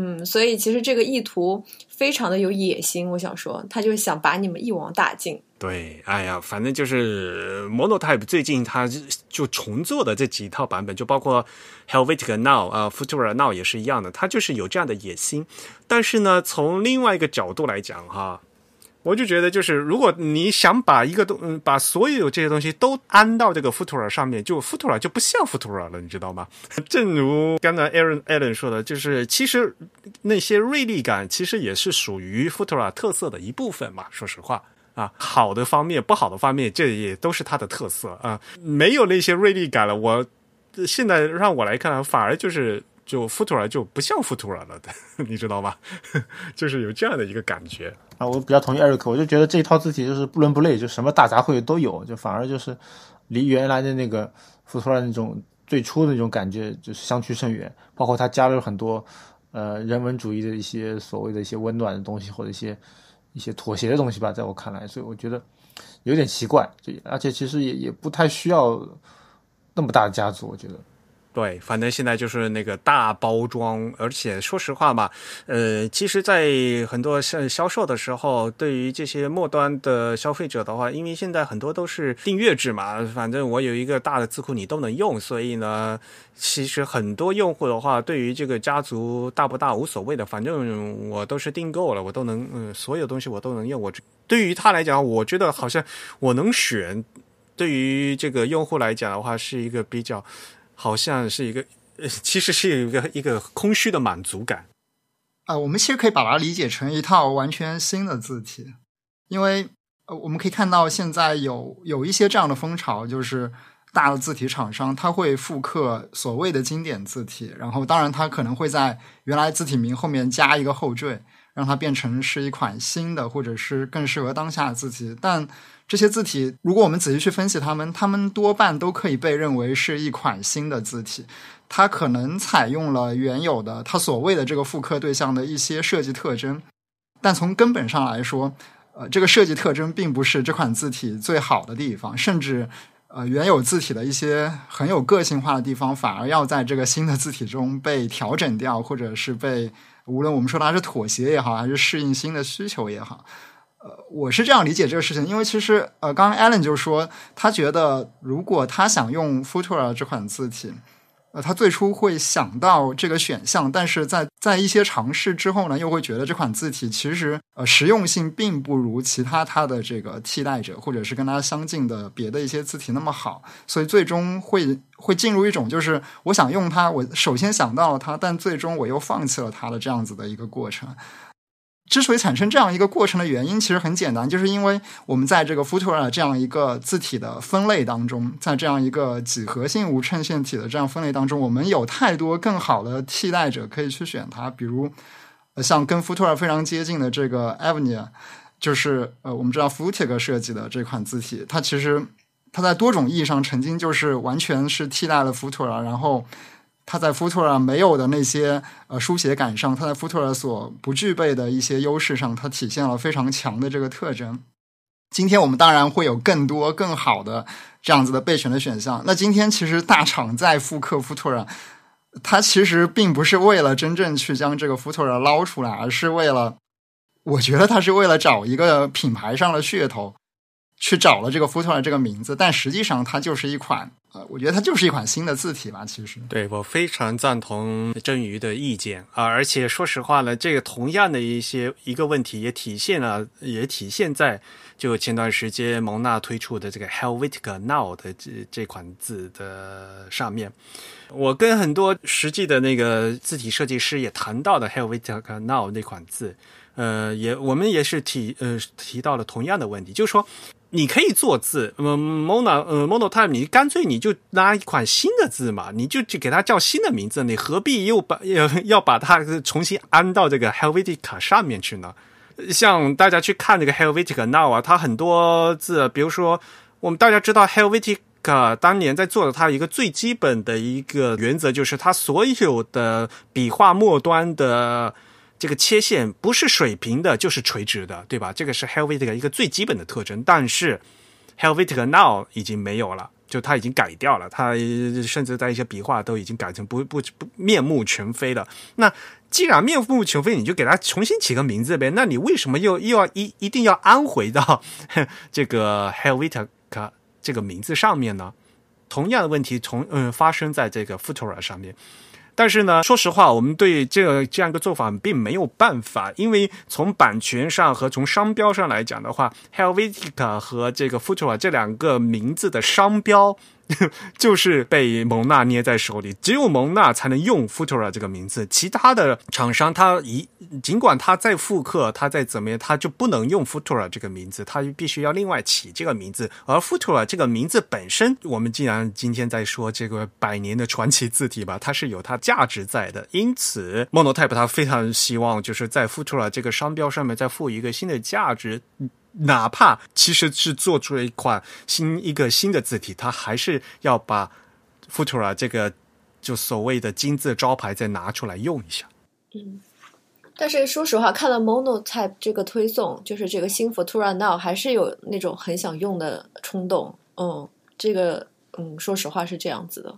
嗯，所以其实这个意图非常的有野心，我想说，他就是想把你们一网打尽。对，哎呀，反正就是 Monotype 最近他就重做的这几套版本，就包括 Helvetica Now 啊，Futura Now 也是一样的，他就是有这样的野心。但是呢，从另外一个角度来讲，哈。我就觉得，就是如果你想把一个东，嗯，把所有这些东西都安到这个 Futura 上面，就 Futura 就不像 Futura 了，你知道吗？正如刚才 Aaron Allen 说的，就是其实那些锐利感其实也是属于 Futura 特色的一部分嘛。说实话啊，好的方面、不好的方面，这也都是它的特色啊。没有那些锐利感了，我现在让我来看，反而就是。就 Futura 就不像 Futura 了的，你知道吗？就是有这样的一个感觉啊。我比较同意 Eric，我就觉得这一套字体就是不伦不类，就什么大杂烩都有，就反而就是离原来的那个 Futura 那种最初的那种感觉就是相去甚远。包括它加了很多呃人文主义的一些所谓的一些温暖的东西或者一些一些妥协的东西吧，在我看来，所以我觉得有点奇怪。就而且其实也也不太需要那么大的家族，我觉得。对，反正现在就是那个大包装，而且说实话嘛，呃，其实，在很多销销售的时候，对于这些末端的消费者的话，因为现在很多都是订阅制嘛，反正我有一个大的字库你都能用，所以呢，其实很多用户的话，对于这个家族大不大无所谓的，反正我都是订购了，我都能，嗯，所有东西我都能用。我对于他来讲，我觉得好像我能选，对于这个用户来讲的话，是一个比较。好像是一个，呃其实是有一个一个空虚的满足感。啊，我们其实可以把它理解成一套完全新的字体，因为呃，我们可以看到现在有有一些这样的风潮，就是大的字体厂商他会复刻所谓的经典字体，然后当然它可能会在原来字体名后面加一个后缀，让它变成是一款新的或者是更适合当下的字体，但。这些字体，如果我们仔细去分析它们，它们多半都可以被认为是一款新的字体。它可能采用了原有的它所谓的这个复刻对象的一些设计特征，但从根本上来说，呃，这个设计特征并不是这款字体最好的地方，甚至呃，原有字体的一些很有个性化的地方，反而要在这个新的字体中被调整掉，或者是被无论我们说它是妥协也好，还是适应新的需求也好。呃，我是这样理解这个事情，因为其实呃，刚刚 Alan 就说他觉得，如果他想用 Futura 这款字体，呃，他最初会想到这个选项，但是在在一些尝试之后呢，又会觉得这款字体其实呃实用性并不如其他它的这个替代者，或者是跟它相近的别的一些字体那么好，所以最终会会进入一种就是我想用它，我首先想到了它，但最终我又放弃了它的这样子的一个过程。之所以产生这样一个过程的原因，其实很简单，就是因为我们在这个 Futura 这样一个字体的分类当中，在这样一个几何性无衬线体的这样分类当中，我们有太多更好的替代者可以去选它。比如，像跟 Futura 非常接近的这个 Avenir，就是呃，我们知道 Futig 设计的这款字体，它其实它在多种意义上曾经就是完全是替代了 Futura，然后。它在 Futura 没有的那些呃书写感上，它在 Futura 所不具备的一些优势上，它体现了非常强的这个特征。今天我们当然会有更多更好的这样子的备选的选项。那今天其实大厂在复刻 Futura，它其实并不是为了真正去将这个 Futura 捞出来，而是为了，我觉得它是为了找一个品牌上的噱头。去找了这个 Futura 这个名字，但实际上它就是一款，呃，我觉得它就是一款新的字体吧。其实，对我非常赞同真鱼的意见啊！而且说实话呢，这个同样的一些一个问题也体现了，也体现在就前段时间蒙纳推出的这个 Helvetica Now 的这这款字的上面。我跟很多实际的那个字体设计师也谈到的 Helvetica Now 那款字，呃，也我们也是提呃提到了同样的问题，就是说。你可以做字，嗯，mono，呃，monotype，你干脆你就拉一款新的字嘛，你就去给它叫新的名字，你何必又把要 要把它重新安到这个 Helvetica 上面去呢？像大家去看这个 Helvetica Now 啊，它很多字，比如说我们大家知道 Helvetica 当年在做的它一个最基本的一个原则，就是它所有的笔画末端的。这个切线不是水平的，就是垂直的，对吧？这个是 Helvetica 一个最基本的特征。但是 Helvetica Now 已经没有了，就它已经改掉了，它甚至在一些笔画都已经改成不不不面目全非了。那既然面目全非，你就给它重新起个名字呗。那你为什么又又要一一定要安回到这个 Helvetica 这个名字上面呢？同样的问题从嗯发生在这个 Futura 上面。但是呢，说实话，我们对这个这样一个做法并没有办法，因为从版权上和从商标上来讲的话，Helvetic 和这个 Futura 这两个名字的商标。就是被蒙纳捏在手里，只有蒙纳才能用 Futura 这个名字，其他的厂商他一尽管他再复刻，他再怎么样，他就不能用 Futura 这个名字，他必须要另外起这个名字。而 Futura 这个名字本身，我们既然今天在说这个百年的传奇字体吧，它是有它价值在的，因此 Monotype 它非常希望就是在 Futura 这个商标上面再附一个新的价值。哪怕其实是做出了一款新一个新的字体，它还是要把 Futura 这个就所谓的金字招牌再拿出来用一下。嗯，但是说实话，看了 Monotype 这个推送，就是这个新 Futura Now，还是有那种很想用的冲动。嗯，这个嗯，说实话是这样子的。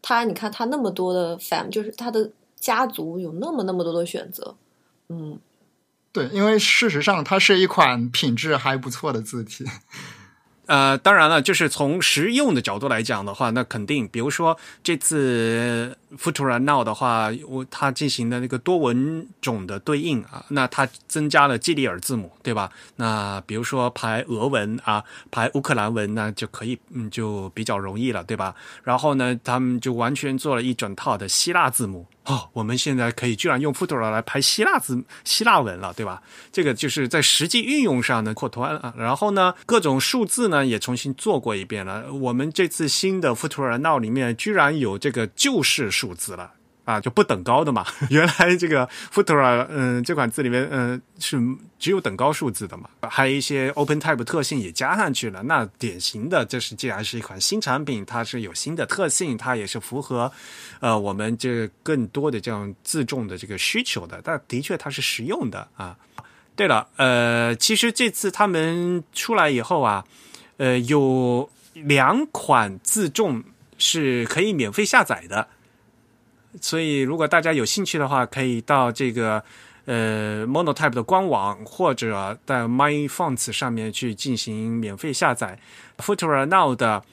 他你看他那么多的 fam，就是他的家族有那么那么多的选择，嗯，对，因为事实上它是一款品质还不错的字体。呃，当然了，就是从实用的角度来讲的话，那肯定，比如说这次 Futura Now 的话，我它进行的那个多文种的对应啊，那它增加了基里尔字母，对吧？那比如说排俄文啊，排乌克兰文，那就可以，嗯，就比较容易了，对吧？然后呢，他们就完全做了一整套的希腊字母。哦，我们现在可以居然用 Futura 来排希腊字、希腊文了，对吧？这个就是在实际运用上呢扩团啊。然后呢，各种数字呢也重新做过一遍了。我们这次新的 Futura Now 里面居然有这个旧式数数字了。啊，就不等高的嘛。原来这个 Futura，嗯，这款字里面，嗯，是只有等高数字的嘛。还有一些 OpenType 特性也加上去了。那典型的，这是既然是一款新产品，它是有新的特性，它也是符合，呃，我们这更多的这样自重的这个需求的。但的确，它是实用的啊。对了，呃，其实这次他们出来以后啊，呃，有两款自重是可以免费下载的。所以，如果大家有兴趣的话，可以到这个呃 Monotype 的官网，或者在 MyFonts 上面去进行免费下载。Futura Now 的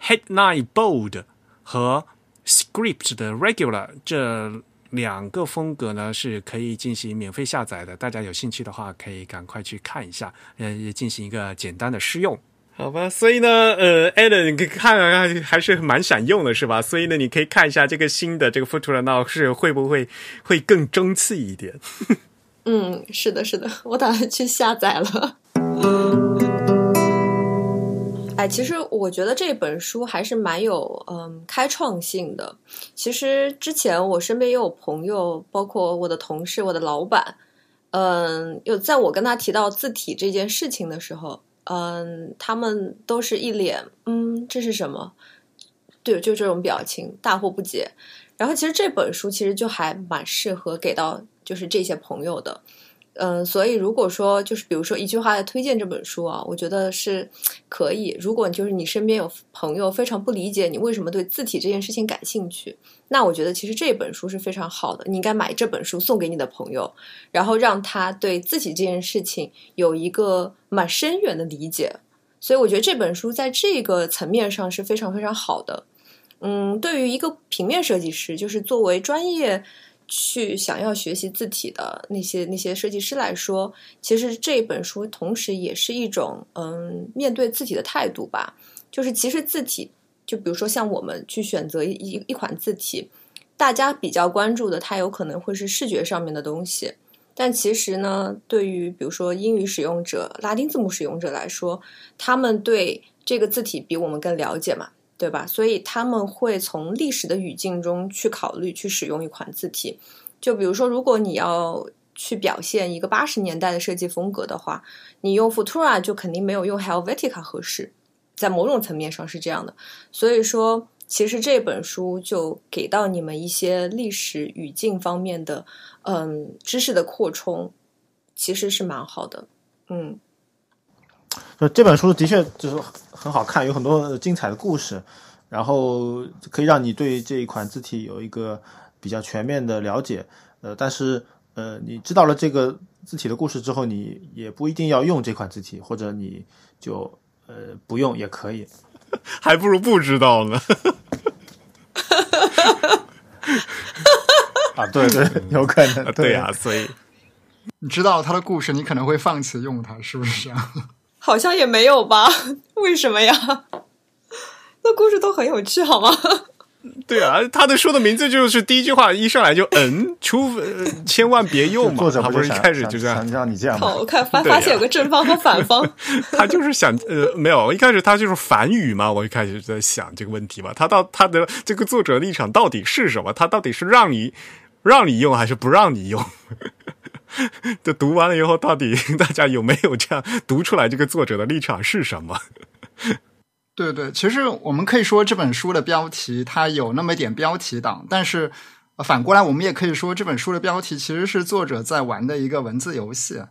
Headline Bold 和 Script 的 Regular 这两个风格呢，是可以进行免费下载的。大家有兴趣的话，可以赶快去看一下，呃，进行一个简单的试用。好吧，所以呢，呃，Allen 你可以看看，还是蛮想用的，是吧？所以呢，你可以看一下这个新的这个 Futura Now 是会不会会更争气一点？嗯，是的，是的，我打算去下载了。哎，其实我觉得这本书还是蛮有嗯开创性的。其实之前我身边也有朋友，包括我的同事、我的老板，嗯，有在我跟他提到字体这件事情的时候。嗯，他们都是一脸嗯，这是什么？对，就这种表情，大惑不解。然后其实这本书其实就还蛮适合给到就是这些朋友的。嗯，所以如果说就是比如说一句话来推荐这本书啊，我觉得是可以。如果就是你身边有朋友非常不理解你为什么对字体这件事情感兴趣，那我觉得其实这本书是非常好的。你应该买这本书送给你的朋友，然后让他对字体这件事情有一个蛮深远的理解。所以我觉得这本书在这个层面上是非常非常好的。嗯，对于一个平面设计师，就是作为专业。去想要学习字体的那些那些设计师来说，其实这本书同时也是一种嗯面对字体的态度吧。就是其实字体，就比如说像我们去选择一一款字体，大家比较关注的，它有可能会是视觉上面的东西。但其实呢，对于比如说英语使用者、拉丁字母使用者来说，他们对这个字体比我们更了解嘛。对吧？所以他们会从历史的语境中去考虑去使用一款字体。就比如说，如果你要去表现一个八十年代的设计风格的话，你用 Futura 就肯定没有用 Helvetica 合适。在某种层面上是这样的。所以说，其实这本书就给到你们一些历史语境方面的嗯知识的扩充，其实是蛮好的。嗯。就这本书的确就是很好看，有很多精彩的故事，然后可以让你对这一款字体有一个比较全面的了解。呃，但是呃，你知道了这个字体的故事之后，你也不一定要用这款字体，或者你就呃不用也可以，还不如不知道呢。啊，对对，有可能，对呀，所以你知道它的故事，你可能会放弃用它，是不是这样？好像也没有吧？为什么呀？那故事都很有趣，好吗？对啊，他的书的名字就是第一句话一上来就嗯，除千万别用嘛。他不是一开始就这样让你这样。好，我看发发现有个正方和反方。他就是想呃，没有，一开始他就是反语嘛。我一开始在想这个问题嘛，他到他的这个作者立场到底是什么？他到底是让你让你用还是不让你用？这读完了以后，到底 大家有没有这样读出来？这个作者的立场是什么？对对，其实我们可以说这本书的标题它有那么一点标题党，但是反过来我们也可以说这本书的标题其实是作者在玩的一个文字游戏。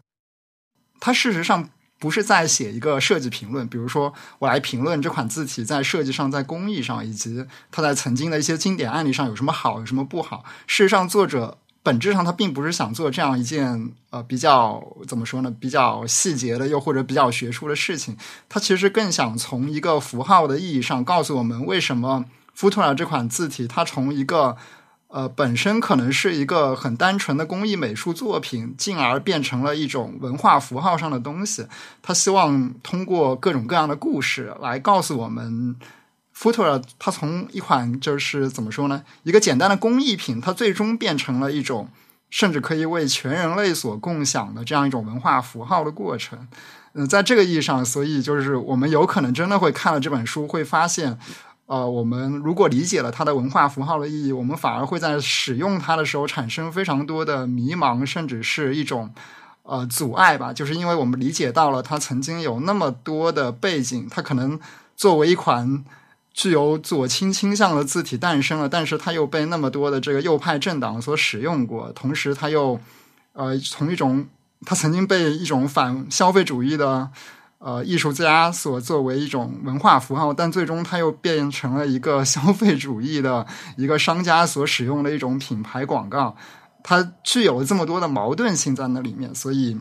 它事实上不是在写一个设计评论，比如说我来评论这款字体在设计上、在工艺上，以及它在曾经的一些经典案例上有什么好、有什么不好。事实上，作者本质上他并不是想做这样一件呃比较怎么说呢，比较细节的又或者比较学术的事情。他其实更想从一个符号的意义上告诉我们，为什么 Futura 这款字体它从一个呃，本身可能是一个很单纯的工艺美术作品，进而变成了一种文化符号上的东西。他希望通过各种各样的故事来告诉我们，Futura 它从一款就是怎么说呢，一个简单的工艺品，它最终变成了一种甚至可以为全人类所共享的这样一种文化符号的过程。嗯，在这个意义上，所以就是我们有可能真的会看了这本书，会发现。呃，我们如果理解了它的文化符号的意义，我们反而会在使用它的时候产生非常多的迷茫，甚至是一种呃阻碍吧。就是因为我们理解到了它曾经有那么多的背景，它可能作为一款具有左倾倾向的字体诞生了，但是它又被那么多的这个右派政党所使用过，同时它又呃从一种它曾经被一种反消费主义的。呃，艺术家所作为一种文化符号，但最终它又变成了一个消费主义的一个商家所使用的一种品牌广告，它具有这么多的矛盾性在那里面，所以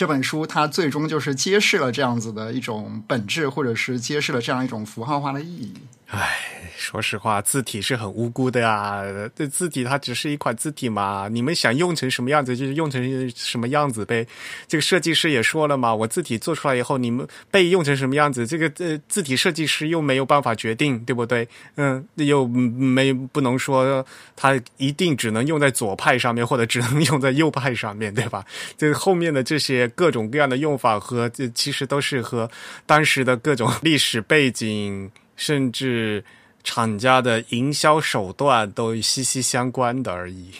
这本书它最终就是揭示了这样子的一种本质，或者是揭示了这样一种符号化的意义。唉。说实话，字体是很无辜的呀。这字体它只是一款字体嘛，你们想用成什么样子，就是用成什么样子呗。这个设计师也说了嘛，我字体做出来以后，你们被用成什么样子，这个呃字体设计师又没有办法决定，对不对？嗯，又没不能说它一定只能用在左派上面，或者只能用在右派上面 对吧？这后面的这些各种各样的用法和这其实都是和当时的各种历史背景，甚至。厂家的营销手段都息息相关的而已。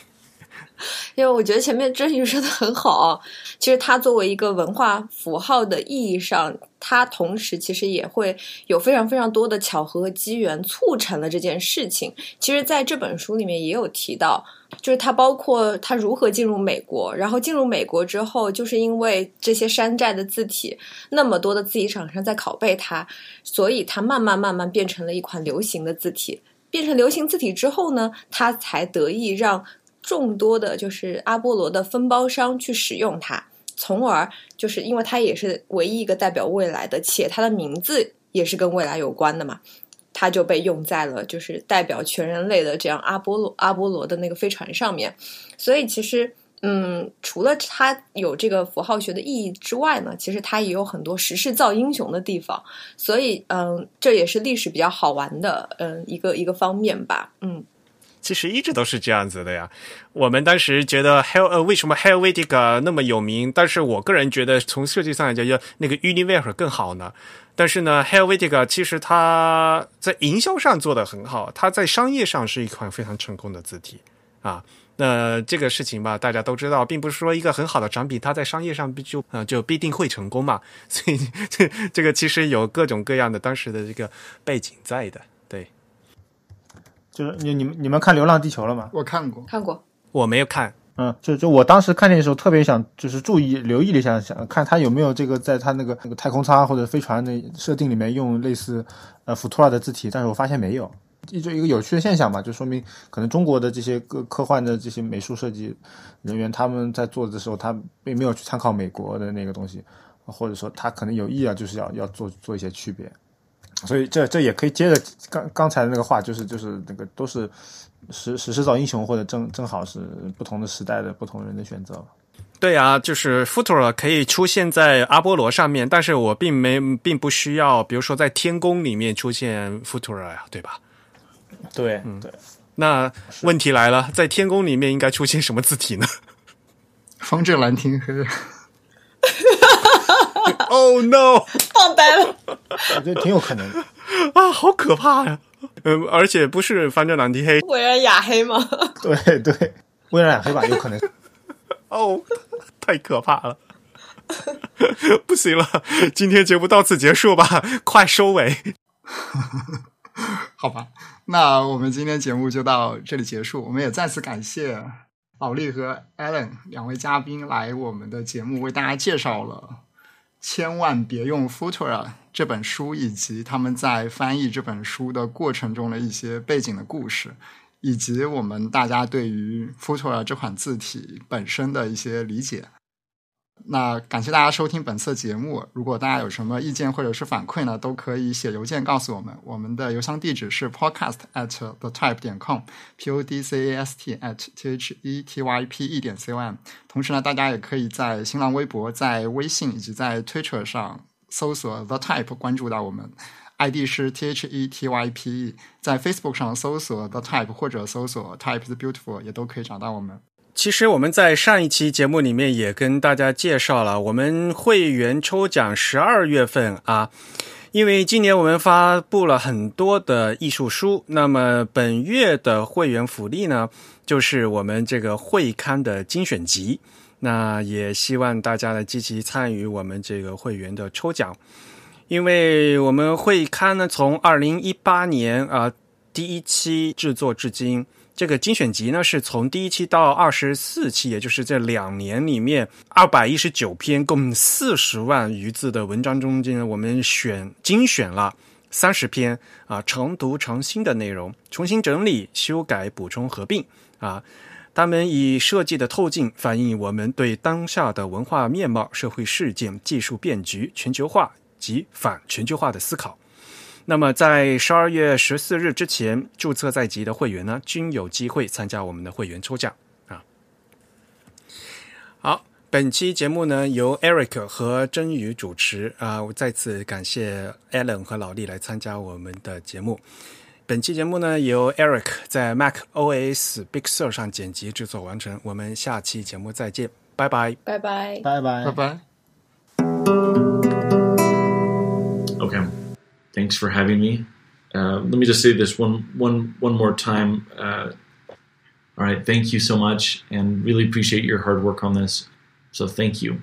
因为我觉得前面郑宇说的很好，其实它作为一个文化符号的意义上，它同时其实也会有非常非常多的巧合和机缘促成了这件事情。其实，在这本书里面也有提到。就是它包括它如何进入美国，然后进入美国之后，就是因为这些山寨的字体，那么多的字体厂商在拷贝它，所以它慢慢慢慢变成了一款流行的字体。变成流行字体之后呢，它才得以让众多的，就是阿波罗的分包商去使用它，从而就是因为它也是唯一一个代表未来的，且它的名字也是跟未来有关的嘛。它就被用在了就是代表全人类的这样阿波罗阿波罗的那个飞船上面，所以其实嗯，除了它有这个符号学的意义之外呢，其实它也有很多时势造英雄的地方，所以嗯，这也是历史比较好玩的嗯一个一个方面吧，嗯。其实一直都是这样子的呀。我们当时觉得 Hel 呃为什么 Helvetica 那么有名？但是我个人觉得从设计上来讲，要那个 Univer 更好呢。但是呢，Helvetica 其实它在营销上做的很好，它在商业上是一款非常成功的字体啊。那这个事情吧，大家都知道，并不是说一个很好的产品，它在商业上必就啊就必定会成功嘛。所以这 这个其实有各种各样的当时的这个背景在的。对就是你你们你们看《流浪地球》了吗？我看过，看过，我没有看。嗯，就就我当时看的时候，特别想就是注意留意了一下，想看他有没有这个在他那个那个太空舱或者飞船的设定里面用类似呃福图拉的字体，但是我发现没有，就一个有趣的现象嘛，就说明可能中国的这些科科幻的这些美术设计人员他们在做的时候，他并没有去参考美国的那个东西，或者说他可能有意啊，就是要要做做一些区别。所以这这也可以接着刚刚才的那个话，就是就是那个都是时时势造英雄，或者正正好是不同的时代的不同人的选择。对啊，就是 Futura 可以出现在阿波罗上面，但是我并没并不需要，比如说在天宫里面出现 Futura 呀，对吧？对，嗯，对。那问题来了，在天宫里面应该出现什么字体呢？方正蓝天黑。Oh no！放呆了，我觉得挺有可能的啊，好可怕呀！嗯，而且不是翻着蓝天黑，微软雅黑吗？对 对，微软雅黑吧，有可能。哦，太可怕了！不行了，今天节目到此结束吧，快收尾。好吧，那我们今天节目就到这里结束。我们也再次感谢老力和 Allen 两位嘉宾来我们的节目，为大家介绍了。千万别用 Futura 这本书，以及他们在翻译这本书的过程中的一些背景的故事，以及我们大家对于 Futura 这款字体本身的一些理解。那感谢大家收听本次节目。如果大家有什么意见或者是反馈呢，都可以写邮件告诉我们。我们的邮箱地址是 podcast at the type 点 com，p o d c a s t at t h e t y p e 点 c o m。同时呢，大家也可以在新浪微博、在微信以及在 Twitter 上搜索 the type，关注到我们，ID 是 t h e t y p e。在 Facebook 上搜索 the type 或者搜索 type is beautiful，也都可以找到我们。其实我们在上一期节目里面也跟大家介绍了，我们会员抽奖十二月份啊，因为今年我们发布了很多的艺术书，那么本月的会员福利呢，就是我们这个会刊的精选集，那也希望大家呢积极参与我们这个会员的抽奖，因为我们会刊呢从二零一八年啊第一期制作至今。这个精选集呢，是从第一期到二十四期，也就是这两年里面二百一十九篇，共四十万余字的文章中间，我们选精选了三十篇啊，常读常新的内容，重新整理、修改、补充、合并啊，他们以设计的透镜反映我们对当下的文化面貌、社会事件、技术变局、全球化及反全球化的思考。那么，在十二月十四日之前注册在籍的会员呢，均有机会参加我们的会员抽奖啊。好，本期节目呢由 Eric 和真宇主持啊，我再次感谢 Alan 和老李来参加我们的节目。本期节目呢由 Eric 在 Mac OS Big Sur 上剪辑制作完成。我们下期节目再见，拜拜，拜拜，拜拜，拜拜。Thanks for having me. Uh, let me just say this one, one, one more time. Uh, all right, thank you so much, and really appreciate your hard work on this. So thank you.